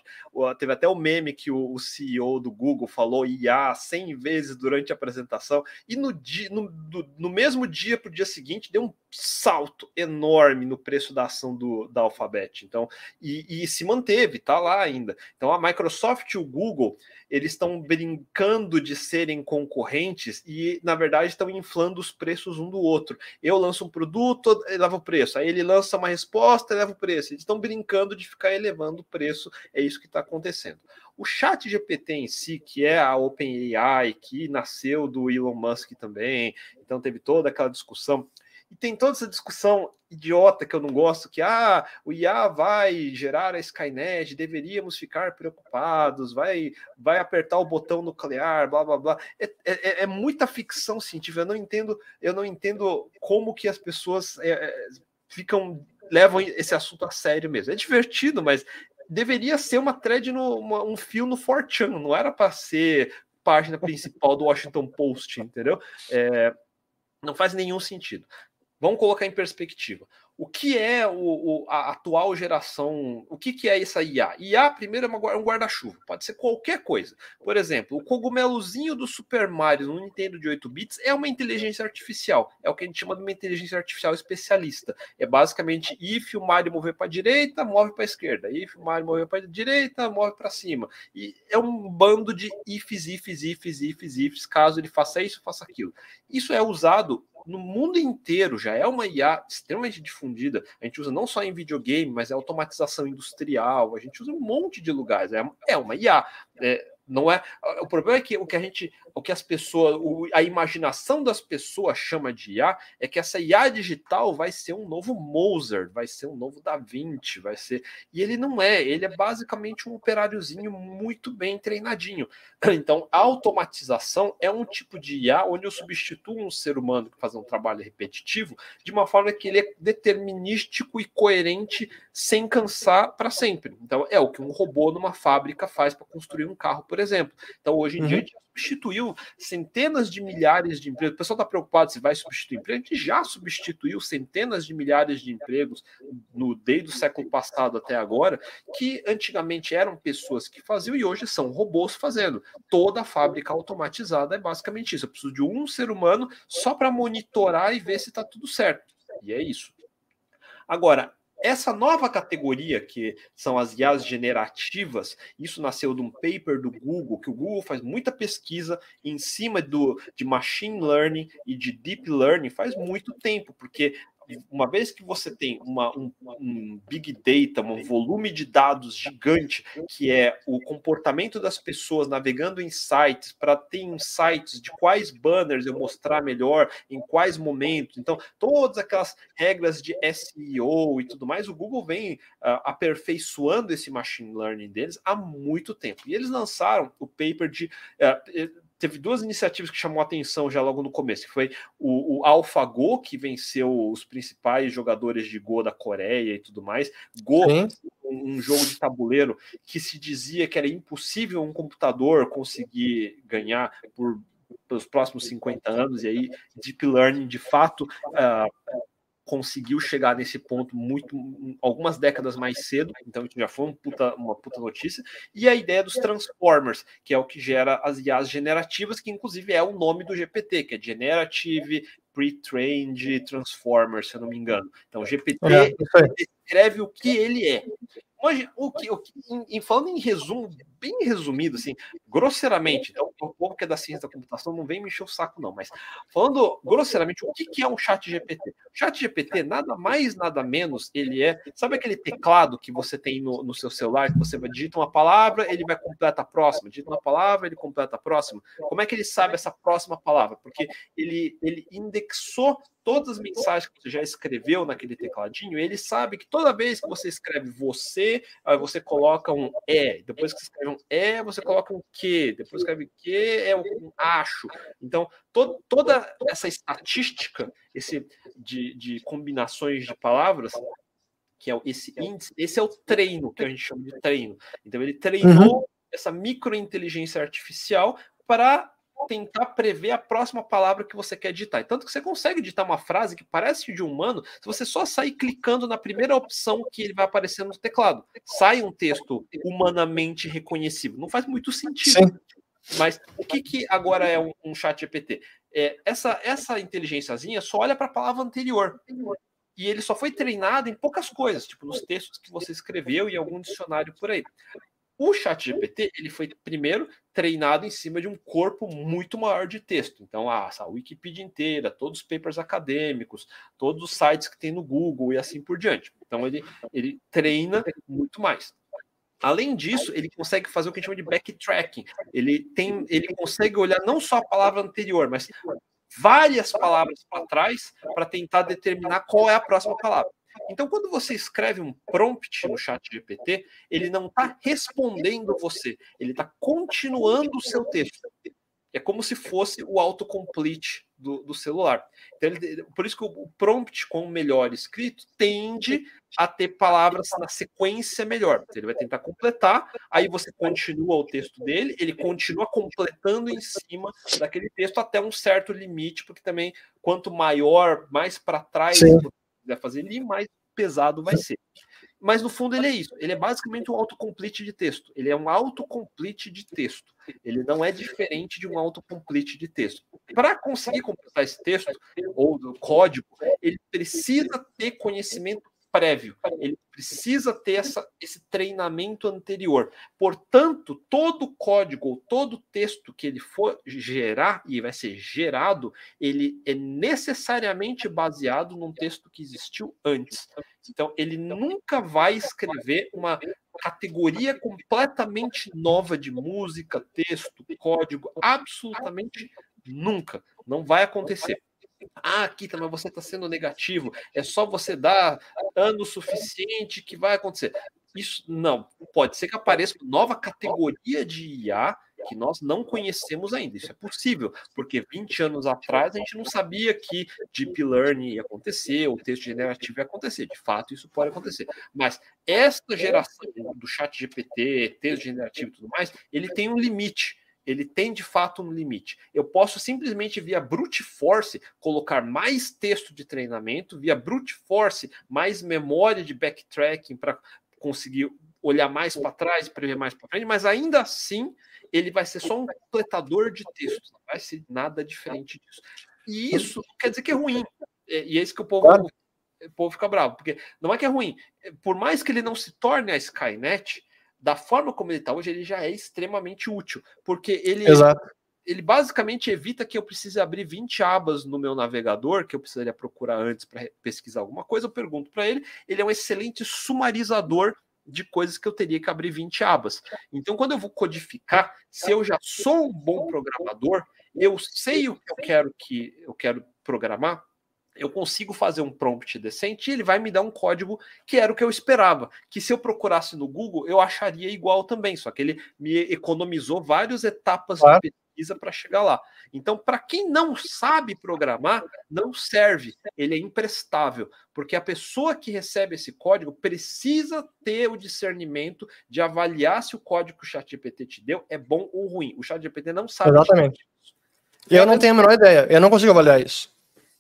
teve até o meme que o, o CEO do Google falou IA 100 vezes durante a apresentação, e no, dia, no, do, no mesmo dia para o dia seguinte deu um salto enorme no preço da ação do, da Alphabet. Então, e, e se manteve, tá lá ainda. Então, a Microsoft e o Google eles estão brincando de serem concorrentes e, na verdade, estão inflando os preços um do outro. Eu lanço um produto, eleva o preço. Aí ele lança uma resposta, eleva o preço. Eles estão brincando de ficar elevando o preço. É isso que está acontecendo. O chat GPT em si, que é a OpenAI, que nasceu do Elon Musk também, então teve toda aquela discussão e tem toda essa discussão idiota que eu não gosto, que ah, o IA vai gerar a Skynet, deveríamos ficar preocupados, vai, vai apertar o botão nuclear, blá blá blá. É, é, é muita ficção científica. Eu não entendo, eu não entendo como que as pessoas é, é ficam levam esse assunto a sério mesmo. É divertido, mas deveria ser uma thread no uma, um fio no Fortran, não era para ser página principal do Washington Post, entendeu? É, não faz nenhum sentido. Vamos colocar em perspectiva. O que é o, o, a atual geração? O que, que é essa IA? IA, primeiro, é, uma, é um guarda-chuva. Pode ser qualquer coisa. Por exemplo, o cogumelozinho do Super Mario no Nintendo de 8 bits é uma inteligência artificial. É o que a gente chama de uma inteligência artificial especialista. É basicamente if o Mario mover para a direita, move para a esquerda. If o Mario mover para a direita, move para cima. E é um bando de ifs, ifs, ifs, ifs, ifs. Caso ele faça isso, faça aquilo. Isso é usado no mundo inteiro já é uma IA extremamente difundida. A gente usa não só em videogame, mas é automatização industrial, a gente usa um monte de lugares. É, é uma IA. É, não é. O problema é que o que a gente, o que as pessoas, a imaginação das pessoas chama de IA é que essa IA digital vai ser um novo Mozart, vai ser um novo Da Vinci, vai ser. E ele não é, ele é basicamente um operáriozinho muito bem treinadinho. Então, a automatização é um tipo de IA onde eu substituo um ser humano que faz um trabalho repetitivo de uma forma que ele é determinístico e coerente sem cansar para sempre. Então, é o que um robô numa fábrica faz para construir um carro, por por exemplo. Então, hoje em uhum. dia, a gente substituiu centenas de milhares de empregos. O pessoal está preocupado se vai substituir emprego. A gente já substituiu centenas de milhares de empregos no desde o século passado até agora, que antigamente eram pessoas que faziam e hoje são robôs fazendo. Toda a fábrica automatizada é basicamente isso. Eu preciso de um ser humano só para monitorar e ver se está tudo certo. E é isso. Agora, essa nova categoria, que são as IAs generativas, isso nasceu de um paper do Google, que o Google faz muita pesquisa em cima do, de machine learning e de deep learning faz muito tempo, porque uma vez que você tem uma, um, um, big data, um volume de dados gigante, que é o comportamento das pessoas navegando em sites, para ter insights de quais banners eu mostrar melhor, em quais momentos. Então, todas aquelas regras de SEO e tudo mais, o Google vem uh, aperfeiçoando esse machine learning deles há muito tempo. E eles lançaram o paper de. Uh, teve duas iniciativas que chamou a atenção já logo no começo, que foi o, o AlphaGo, que venceu os principais jogadores de Go da Coreia e tudo mais. Go, um, um, jogo de tabuleiro que se dizia que era impossível um computador conseguir ganhar por pelos próximos 50 anos, e aí Deep Learning de fato uh, conseguiu chegar nesse ponto muito algumas décadas mais cedo, então isso já foi um puta, uma puta notícia, e a ideia dos Transformers, que é o que gera as IAs generativas, que inclusive é o nome do GPT, que é Generative Pre-Trained Transformers, se eu não me engano. Então, o GPT é, descreve o que ele é. Hoje, o que, o que em, em, falando em resumo, bem resumido, assim, grosseiramente, então, o povo que é da ciência da computação não vem me encher o saco, não, mas falando grosseiramente, o que, é um chat GPT? Chat GPT, nada mais, nada menos, ele é, sabe aquele teclado que você tem no, no seu celular, que você digita uma palavra, ele vai completar a próxima, digita uma palavra, ele completa a próxima. Como é que ele sabe essa próxima palavra? Porque ele, ele indexou todas as mensagens que você já escreveu naquele tecladinho, ele sabe que toda vez que você escreve você, aí você coloca um é, depois que você escreve um é, você coloca um que, depois que escreve que é um acho. Então, to toda essa estatística esse de, de combinações de palavras que é esse índice, esse é o treino que a gente chama de treino. Então ele treinou uhum. essa microinteligência artificial para tentar prever a próxima palavra que você quer digitar. Tanto que você consegue digitar uma frase que parece de humano se você só sair clicando na primeira opção que ele vai aparecer no teclado. Sai um texto humanamente reconhecível. Não faz muito sentido. Sim. Mas o que, que agora é um, um chat GPT? É, essa, essa inteligênciazinha só olha para a palavra anterior. E ele só foi treinado em poucas coisas, tipo nos textos que você escreveu e algum dicionário por aí. O chat GPT ele foi primeiro treinado em cima de um corpo muito maior de texto. Então, a, a Wikipedia inteira, todos os papers acadêmicos, todos os sites que tem no Google e assim por diante. Então, ele, ele treina muito mais. Além disso, ele consegue fazer o que a gente chama de backtracking. Ele tem, ele consegue olhar não só a palavra anterior, mas várias palavras para trás para tentar determinar qual é a próxima palavra. Então, quando você escreve um prompt no chat GPT, ele não está respondendo você, ele está continuando o seu texto. É como se fosse o autocomplete do, do celular. Então, ele, por isso que o prompt com melhor escrito tende a ter palavras na sequência melhor. Ele vai tentar completar, aí você continua o texto dele, ele continua completando em cima daquele texto até um certo limite, porque também quanto maior, mais para trás Sim quiser fazer ele, mais pesado vai ser. Mas no fundo ele é isso. Ele é basicamente um autocomplete de texto. Ele é um autocomplete de texto. Ele não é diferente de um autocomplete de texto. Para conseguir completar esse texto ou do código, ele precisa ter conhecimento prévio. Ele precisa ter essa, esse treinamento anterior. Portanto, todo código, todo texto que ele for gerar e vai ser gerado, ele é necessariamente baseado num texto que existiu antes. Então, ele nunca vai escrever uma categoria completamente nova de música, texto, código, absolutamente nunca. Não vai acontecer. Ah, Kita, mas você está sendo negativo. É só você dar ano suficiente que vai acontecer. Isso não. Pode ser que apareça nova categoria de IA que nós não conhecemos ainda. Isso é possível, porque 20 anos atrás a gente não sabia que deep learning ia acontecer, o texto generativo ia acontecer. De fato, isso pode acontecer. Mas esta geração do chat GPT, texto generativo e tudo mais, ele tem um limite ele tem de fato um limite. Eu posso simplesmente via brute force colocar mais texto de treinamento, via brute force mais memória de backtracking para conseguir olhar mais para trás, prever mais para frente, mas ainda assim ele vai ser só um completador de texto, não vai ser nada diferente disso. E isso quer dizer que é ruim. E é isso que o povo, o povo fica bravo, porque não é que é ruim. Por mais que ele não se torne a Skynet, da forma como ele está hoje, ele já é extremamente útil, porque ele, Exato. ele basicamente evita que eu precise abrir 20 abas no meu navegador, que eu precisaria procurar antes para pesquisar alguma coisa. Eu pergunto para ele, ele é um excelente sumarizador de coisas que eu teria que abrir 20 abas. Então, quando eu vou codificar, se eu já sou um bom programador, eu sei o que eu quero que eu quero programar, eu consigo fazer um prompt decente e ele vai me dar um código que era o que eu esperava. Que se eu procurasse no Google, eu acharia igual também, só que ele me economizou várias etapas claro. de pesquisa para chegar lá. Então, para quem não sabe programar, não serve, ele é imprestável, porque a pessoa que recebe esse código precisa ter o discernimento de avaliar se o código que o ChatGPT te deu é bom ou ruim. O ChatGPT não sabe. Exatamente. Eu não tenho a menor ideia, eu não consigo avaliar isso.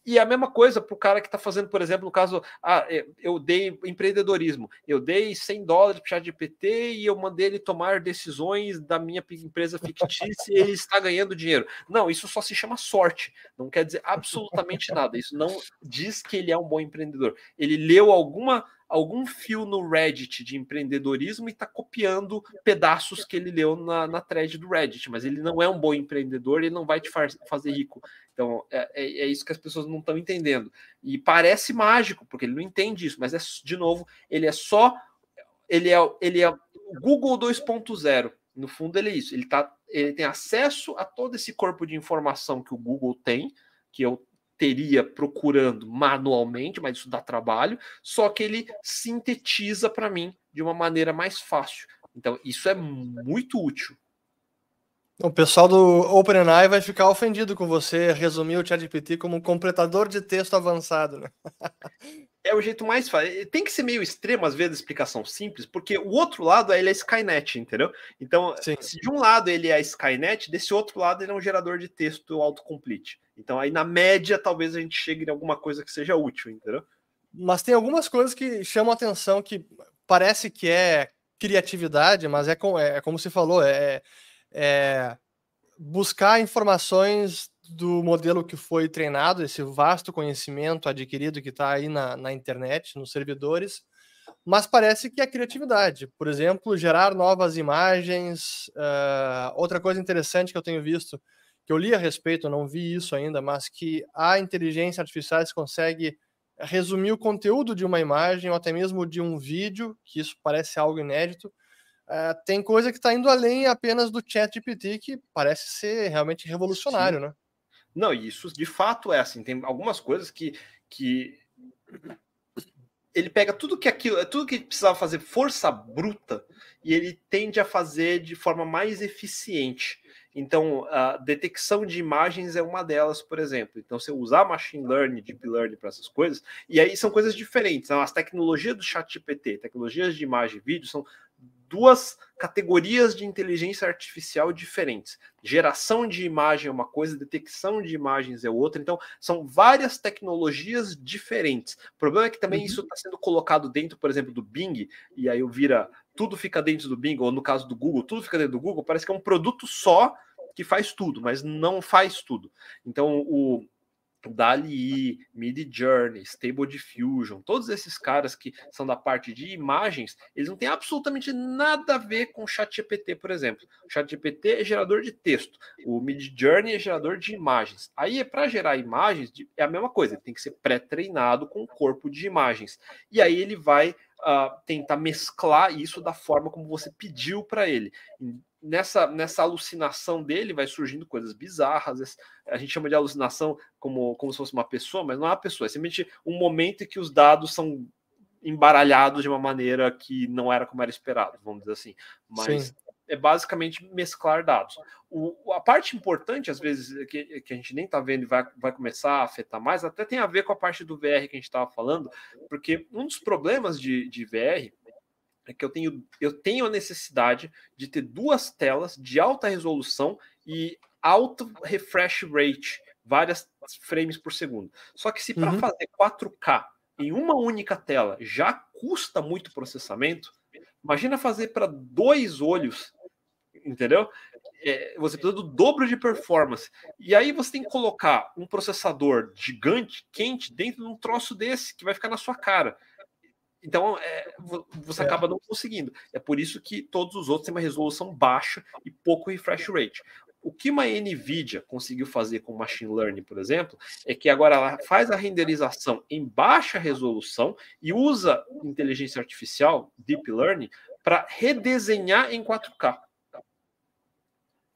E a mesma coisa para o cara que está fazendo, por exemplo, no caso, ah, é, eu dei empreendedorismo, eu dei 100 dólares para o ChatGPT e eu mandei ele tomar decisões da minha empresa fictícia e ele está ganhando dinheiro. Não, isso só se chama sorte, não quer dizer absolutamente nada. Isso não diz que ele é um bom empreendedor. Ele leu alguma algum fio no Reddit de empreendedorismo e está copiando pedaços que ele leu na, na thread do Reddit, mas ele não é um bom empreendedor, ele não vai te fazer rico. Então, é, é, é isso que as pessoas não estão entendendo. E parece mágico, porque ele não entende isso, mas é de novo, ele é só. Ele é, ele é o Google 2.0. No fundo, ele é isso. Ele, tá, ele tem acesso a todo esse corpo de informação que o Google tem, que eu teria procurando manualmente, mas isso dá trabalho, só que ele sintetiza para mim de uma maneira mais fácil. Então, isso é muito útil. O pessoal do OpenAI vai ficar ofendido com você resumir o ChatGPT como um completador de texto avançado, né? é o jeito mais fácil. Tem que ser meio extremo, às vezes, a explicação simples, porque o outro lado ele é Skynet, entendeu? Então, Sim. se de um lado ele é Skynet, desse outro lado ele é um gerador de texto autocomplete. Então, aí na média, talvez a gente chegue em alguma coisa que seja útil, entendeu? Mas tem algumas coisas que chamam atenção que parece que é criatividade, mas é, com, é, é como você falou, é, é, buscar informações do modelo que foi treinado, esse vasto conhecimento adquirido que está aí na, na internet, nos servidores, mas parece que é criatividade. Por exemplo, gerar novas imagens. Uh, outra coisa interessante que eu tenho visto, que eu li a respeito, não vi isso ainda, mas que a inteligência artificial consegue resumir o conteúdo de uma imagem ou até mesmo de um vídeo, que isso parece algo inédito, Uh, tem coisa que está indo além apenas do chat GPT, que parece ser realmente revolucionário, Sim. né? Não, isso de fato é assim. Tem algumas coisas que, que ele pega tudo que aquilo, tudo que precisava fazer força bruta e ele tende a fazer de forma mais eficiente. Então, a detecção de imagens é uma delas, por exemplo. Então, se eu usar machine learning, deep learning para essas coisas, e aí são coisas diferentes. Então, as tecnologias do chat GPT, tecnologias de imagem e vídeo, são duas categorias de inteligência artificial diferentes. Geração de imagem é uma coisa, detecção de imagens é outra. Então, são várias tecnologias diferentes. O problema é que também uhum. isso está sendo colocado dentro, por exemplo, do Bing, e aí eu vira tudo fica dentro do Bing, ou no caso do Google, tudo fica dentro do Google. Parece que é um produto só que faz tudo, mas não faz tudo. Então, o, DALI, Mid Journey, Stable Diffusion, todos esses caras que são da parte de imagens, eles não têm absolutamente nada a ver com o ChatGPT, por exemplo. O ChatGPT é gerador de texto, o Mid Journey é gerador de imagens. Aí, para gerar imagens, é a mesma coisa, ele tem que ser pré-treinado com o corpo de imagens. E aí ele vai uh, tentar mesclar isso da forma como você pediu para ele nessa, nessa alucinação dele vai surgindo coisas bizarras. A gente chama de alucinação como, como se fosse uma pessoa, mas não é uma pessoa, é simplesmente um momento em que os dados são embaralhados de uma maneira que não era como era esperado, vamos dizer assim. Mas é basicamente mesclar dados. O, a parte importante, às vezes, que, que a gente nem está vendo e vai, vai começar a afetar mais, até tem a ver com a parte do VR que a gente estava falando, porque um dos problemas de, de VR é que eu tenho, eu tenho a necessidade de ter duas telas de alta resolução e alto refresh rate, várias frames por segundo. Só que se para uhum. fazer 4K em uma única tela já custa muito processamento, imagina fazer para dois olhos, entendeu? É, você precisa do dobro de performance. E aí você tem que colocar um processador gigante, quente, dentro de um troço desse, que vai ficar na sua cara. Então, é, você é. acaba não conseguindo. É por isso que todos os outros têm uma resolução baixa e pouco refresh rate. O que uma NVIDIA conseguiu fazer com Machine Learning, por exemplo, é que agora ela faz a renderização em baixa resolução e usa inteligência artificial, Deep Learning, para redesenhar em 4K.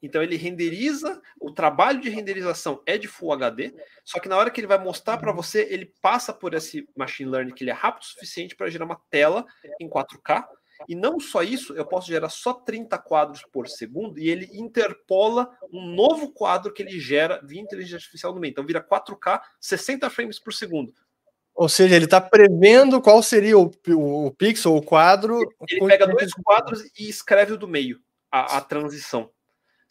Então ele renderiza, o trabalho de renderização é de Full HD, só que na hora que ele vai mostrar para você, ele passa por esse machine learning que ele é rápido o suficiente para gerar uma tela em 4K. E não só isso, eu posso gerar só 30 quadros por segundo e ele interpola um novo quadro que ele gera via inteligência artificial no meio. Então vira 4K, 60 frames por segundo. Ou seja, ele está prevendo qual seria o, o, o pixel, o quadro. Ele, ele pega dois quadros e escreve o do meio, a, a transição.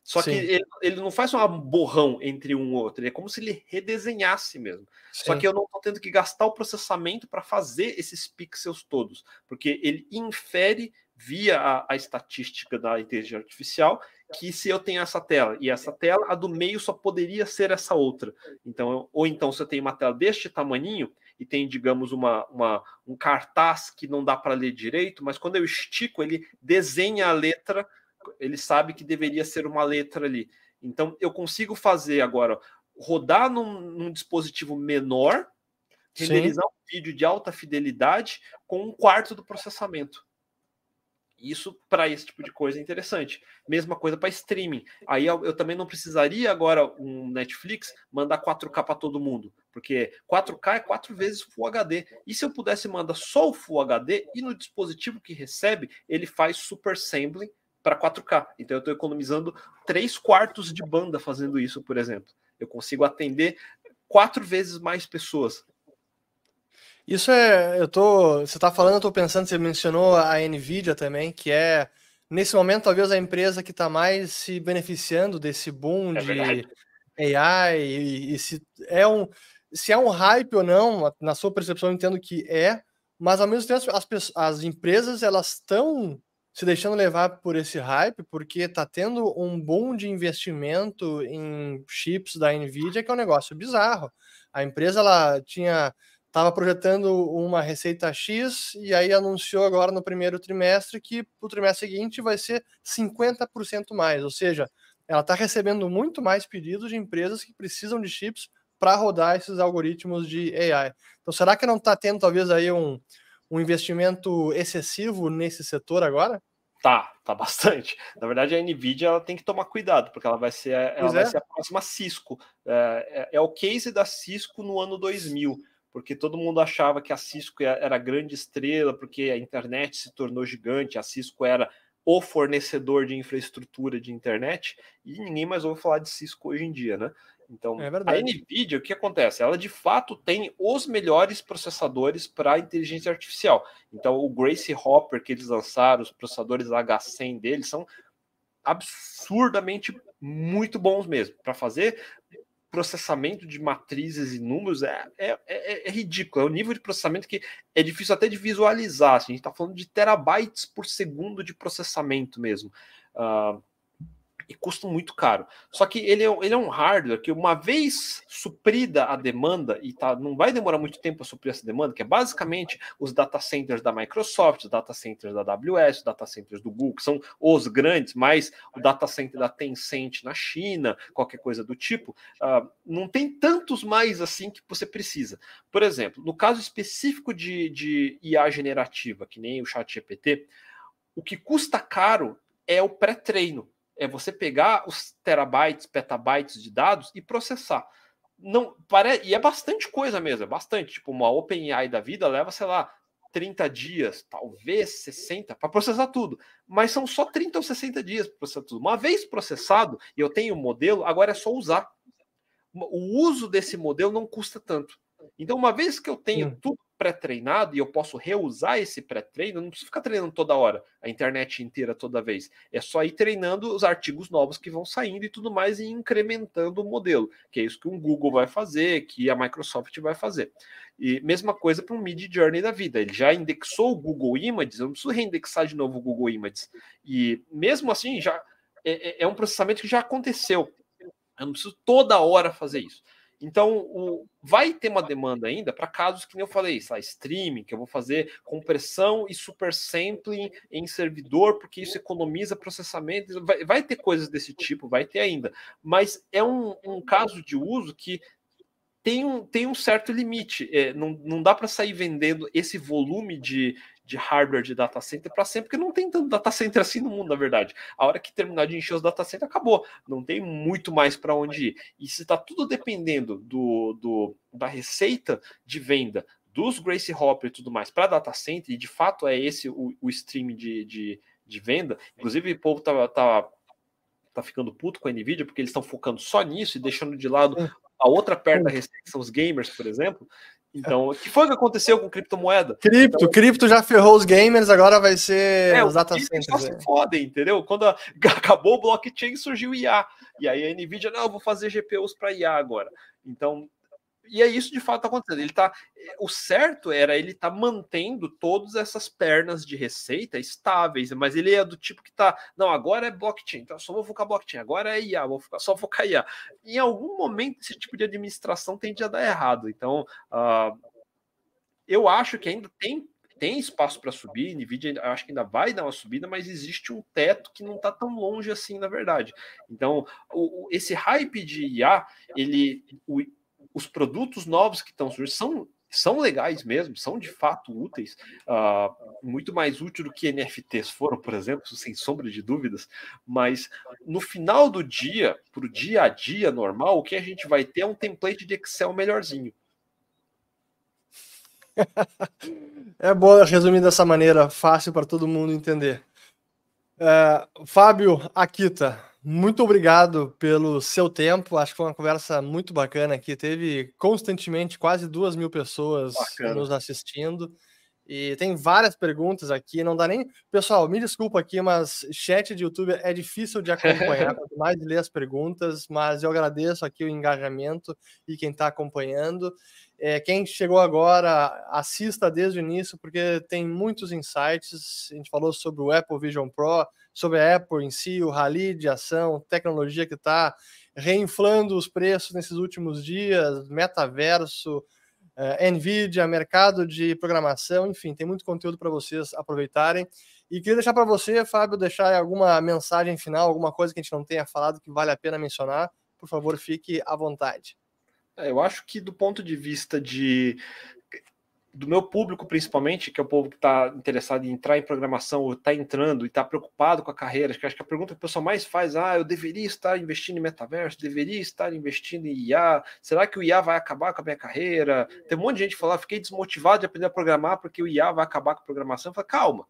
Só Sim. que ele, ele, não faz um borrão entre um e outro, é como se ele redesenhasse mesmo. Sim. Só que eu não estou tendo que gastar o processamento para fazer esses pixels todos, porque ele infere via a, a, estatística da inteligência artificial que se eu tenho essa tela e essa tela, a do meio só poderia ser essa outra. Então, ou então se eu tenho uma tela deste tamanho e tem, digamos, uma, uma um cartaz que não dá para ler direito, mas quando eu estico, ele desenha a letra ele sabe que deveria ser uma letra ali. Então, eu consigo fazer agora, rodar num, num dispositivo menor, renderizar Sim. um vídeo de alta fidelidade com um quarto do processamento. Isso para esse tipo de coisa é interessante. Mesma coisa para streaming. Aí eu, eu, também não precisaria agora um Netflix mandar 4K para todo mundo, porque 4K é quatro vezes Full HD. E se eu pudesse mandar só o Full HD e no dispositivo que recebe ele faz super sampling para 4K. Então eu estou economizando três quartos de banda fazendo isso, por exemplo. Eu consigo atender quatro vezes mais pessoas. Isso é, eu tô, você está falando, eu estou pensando, você mencionou a Nvidia também, que é nesse momento talvez a empresa que está mais se beneficiando desse boom é de verdade. AI e, e, se é um se é um hype ou não, na sua percepção eu entendo que é, mas ao mesmo tempo as, as empresas elas estão se deixando levar por esse hype, porque está tendo um boom de investimento em chips da Nvidia, que é um negócio bizarro. A empresa ela tinha estava projetando uma receita X e aí anunciou agora no primeiro trimestre que o trimestre seguinte vai ser 50% mais, ou seja, ela está recebendo muito mais pedidos de empresas que precisam de chips para rodar esses algoritmos de AI. Então, será que não está tendo talvez aí um, um investimento excessivo nesse setor agora? Tá, tá bastante. Na verdade, a Nvidia ela tem que tomar cuidado, porque ela vai ser, ela vai é. ser a próxima Cisco. É, é, é, o case da Cisco no ano 2000, porque todo mundo achava que a Cisco era grande estrela, porque a internet se tornou gigante, a Cisco era o fornecedor de infraestrutura de internet, e ninguém mais ouve falar de Cisco hoje em dia, né? Então, é a NVIDIA, o que acontece? Ela de fato tem os melhores processadores para inteligência artificial. Então, o Grace Hopper que eles lançaram, os processadores H100 deles, são absurdamente muito bons mesmo. Para fazer processamento de matrizes e números é, é, é, é, ridículo. É um nível de processamento que é difícil até de visualizar. Assim, a gente está falando de terabytes por segundo de processamento mesmo. Uh, e custa muito caro. Só que ele é, ele é um hardware que, uma vez suprida a demanda, e tá, não vai demorar muito tempo para suprir essa demanda, que é basicamente os data centers da Microsoft, os data centers da AWS, os data centers do Google, que são os grandes, mais o data center da Tencent na China, qualquer coisa do tipo, uh, não tem tantos mais assim que você precisa. Por exemplo, no caso específico de, de IA generativa, que nem o Chat GPT, o que custa caro é o pré-treino é você pegar os terabytes, petabytes de dados e processar. Não, pare... E é bastante coisa mesmo, é bastante. Tipo, uma OpenAI da vida leva, sei lá, 30 dias, talvez 60, para processar tudo. Mas são só 30 ou 60 dias para processar tudo. Uma vez processado e eu tenho o modelo, agora é só usar. O uso desse modelo não custa tanto. Então, uma vez que eu tenho tudo pré-treinado e eu posso reusar esse pré-treino, não preciso ficar treinando toda hora, a internet inteira toda vez. É só ir treinando os artigos novos que vão saindo e tudo mais e incrementando o modelo, que é isso que o Google vai fazer, que a Microsoft vai fazer. E mesma coisa para o Mid Journey da vida. Ele já indexou o Google Images, eu não preciso reindexar de novo o Google Images. E mesmo assim, já é, é, é um processamento que já aconteceu. Eu não preciso toda hora fazer isso. Então, o, vai ter uma demanda ainda para casos que nem eu falei, sabe, streaming, que eu vou fazer compressão e super sampling em servidor, porque isso economiza processamento. Vai, vai ter coisas desse tipo, vai ter ainda. Mas é um, um caso de uso que tem um, tem um certo limite. É, não, não dá para sair vendendo esse volume de, de hardware de data center para sempre, porque não tem tanto data center assim no mundo, na verdade. A hora que terminar de encher os data center, acabou. Não tem muito mais para onde ir. E se está tudo dependendo do, do, da receita de venda dos Grace Hopper e tudo mais para data center, e de fato é esse o, o stream de, de, de, venda, inclusive o povo tá, tá, tá ficando puto com a Nvidia, porque eles estão focando só nisso e deixando de lado a outra perna da receita, que são os gamers, por exemplo, então, o que foi que aconteceu com criptomoeda? Cripto, então, cripto já ferrou os gamers, agora vai ser é, os data centers. Só se fodem, entendeu? Quando a, acabou o blockchain, surgiu o IA. E aí a Nvidia, não, eu vou fazer GPUs para IA agora. Então, e é isso de fato acontecendo. Ele tá, o certo era ele tá mantendo todas essas pernas de receita estáveis, mas ele é do tipo que tá, não, agora é blockchain, então só vou focar blockchain, agora é IA, vou focar, só focar IA. Em algum momento esse tipo de administração tende a dar errado. Então, uh, eu acho que ainda tem tem espaço para subir, Nvidia acho que ainda vai dar uma subida, mas existe um teto que não está tão longe assim, na verdade. Então, o, esse hype de IA, ele, o, os produtos novos que estão surgindo são, são legais mesmo, são de fato úteis, uh, muito mais útil do que NFTs foram, por exemplo, sem sombra de dúvidas, mas no final do dia, para o dia a dia normal, o que a gente vai ter é um template de Excel melhorzinho. é bom resumir dessa maneira, fácil para todo mundo entender. Uh, Fábio Akita, muito obrigado pelo seu tempo. Acho que foi uma conversa muito bacana aqui. Teve constantemente quase duas mil pessoas bacana. nos assistindo. E tem várias perguntas aqui, não dá nem. Pessoal, me desculpa aqui, mas chat de YouTube é difícil de acompanhar, quanto mais ler as perguntas, mas eu agradeço aqui o engajamento e quem está acompanhando. É, quem chegou agora, assista desde o início, porque tem muitos insights. A gente falou sobre o Apple Vision Pro, sobre a Apple em si, o rally de ação, tecnologia que está reinflando os preços nesses últimos dias, metaverso, uh, Nvidia, mercado de programação, enfim, tem muito conteúdo para vocês aproveitarem. E queria deixar para você, Fábio, deixar alguma mensagem final, alguma coisa que a gente não tenha falado que vale a pena mencionar. Por favor, fique à vontade. É, eu acho que do ponto de vista de do meu público principalmente, que é o povo que está interessado em entrar em programação, ou está entrando e está preocupado com a carreira, que acho que a pergunta que o pessoal mais faz, ah, eu deveria estar investindo em metaverso, deveria estar investindo em IA, será que o IA vai acabar com a minha carreira? Tem um monte de gente que fala, ah, fiquei desmotivado de aprender a programar porque o IA vai acabar com a programação. Eu falo, calma,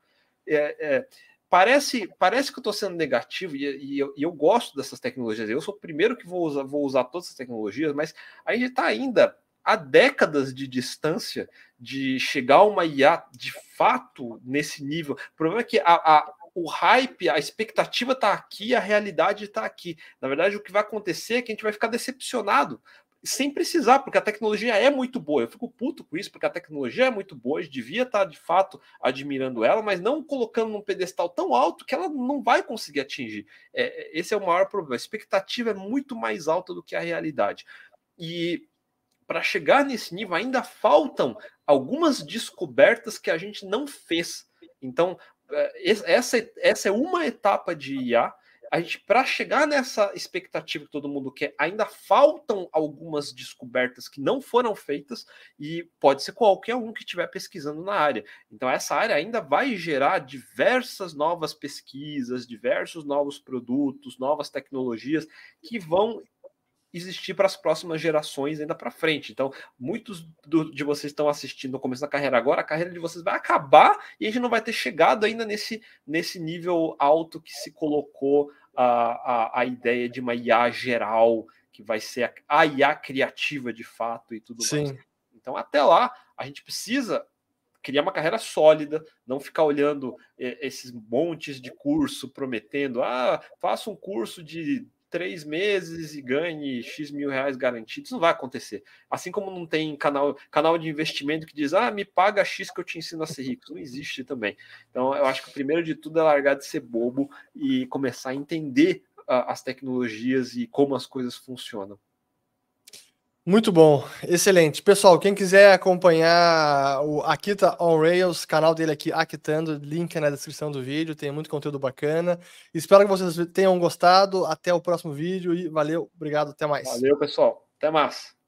é, é, parece, parece que eu estou sendo negativo e, e, eu, e, eu, gosto dessas tecnologias. Eu sou o primeiro que vou usar, vou usar todas essas tecnologias, mas a gente está ainda há décadas de distância de chegar a uma IA de fato nesse nível. O problema é que a, a o hype, a expectativa está aqui, a realidade está aqui. Na verdade, o que vai acontecer é que a gente vai ficar decepcionado, sem precisar, porque a tecnologia é muito boa. Eu fico puto com isso, porque a tecnologia é muito boa, a gente devia estar tá, de fato admirando ela, mas não colocando num pedestal tão alto que ela não vai conseguir atingir. É, esse é o maior problema. A expectativa é muito mais alta do que a realidade. E para chegar nesse nível ainda faltam algumas descobertas que a gente não fez. Então, é, essa, essa é uma etapa de IA. A gente, para chegar nessa expectativa que todo mundo quer, ainda faltam algumas descobertas que não foram feitas e pode ser qualquer um que estiver pesquisando na área. Então, essa área ainda vai gerar diversas novas pesquisas, diversos novos produtos, novas tecnologias que vão existir para as próximas gerações ainda para frente. Então, muitos do, de vocês estão assistindo no começo da carreira agora, a carreira de vocês vai acabar e a gente não vai ter chegado ainda nesse, nesse nível alto que se colocou a, a, a ideia de uma IA geral, que vai ser a, a IA criativa de fato e tudo Sim. mais. Então, até lá, a gente precisa criar uma carreira sólida, não ficar olhando esses montes de curso prometendo, ah, faça um curso de três meses e ganhe X mil reais garantidos. Não vai acontecer. Assim como não tem canal, canal de investimento que diz, ah, me paga X que eu te ensino a ser rico. Não existe também. Então, eu acho que o primeiro de tudo é largar de ser bobo e começar a entender uh, as tecnologias e como as coisas funcionam. Muito bom, excelente. Pessoal, quem quiser acompanhar o Akita on Rails, canal dele aqui, Akitando, link na descrição do vídeo, tem muito conteúdo bacana. Espero que vocês tenham gostado. Até o próximo vídeo e valeu, obrigado, até mais. Valeu, pessoal. Até mais.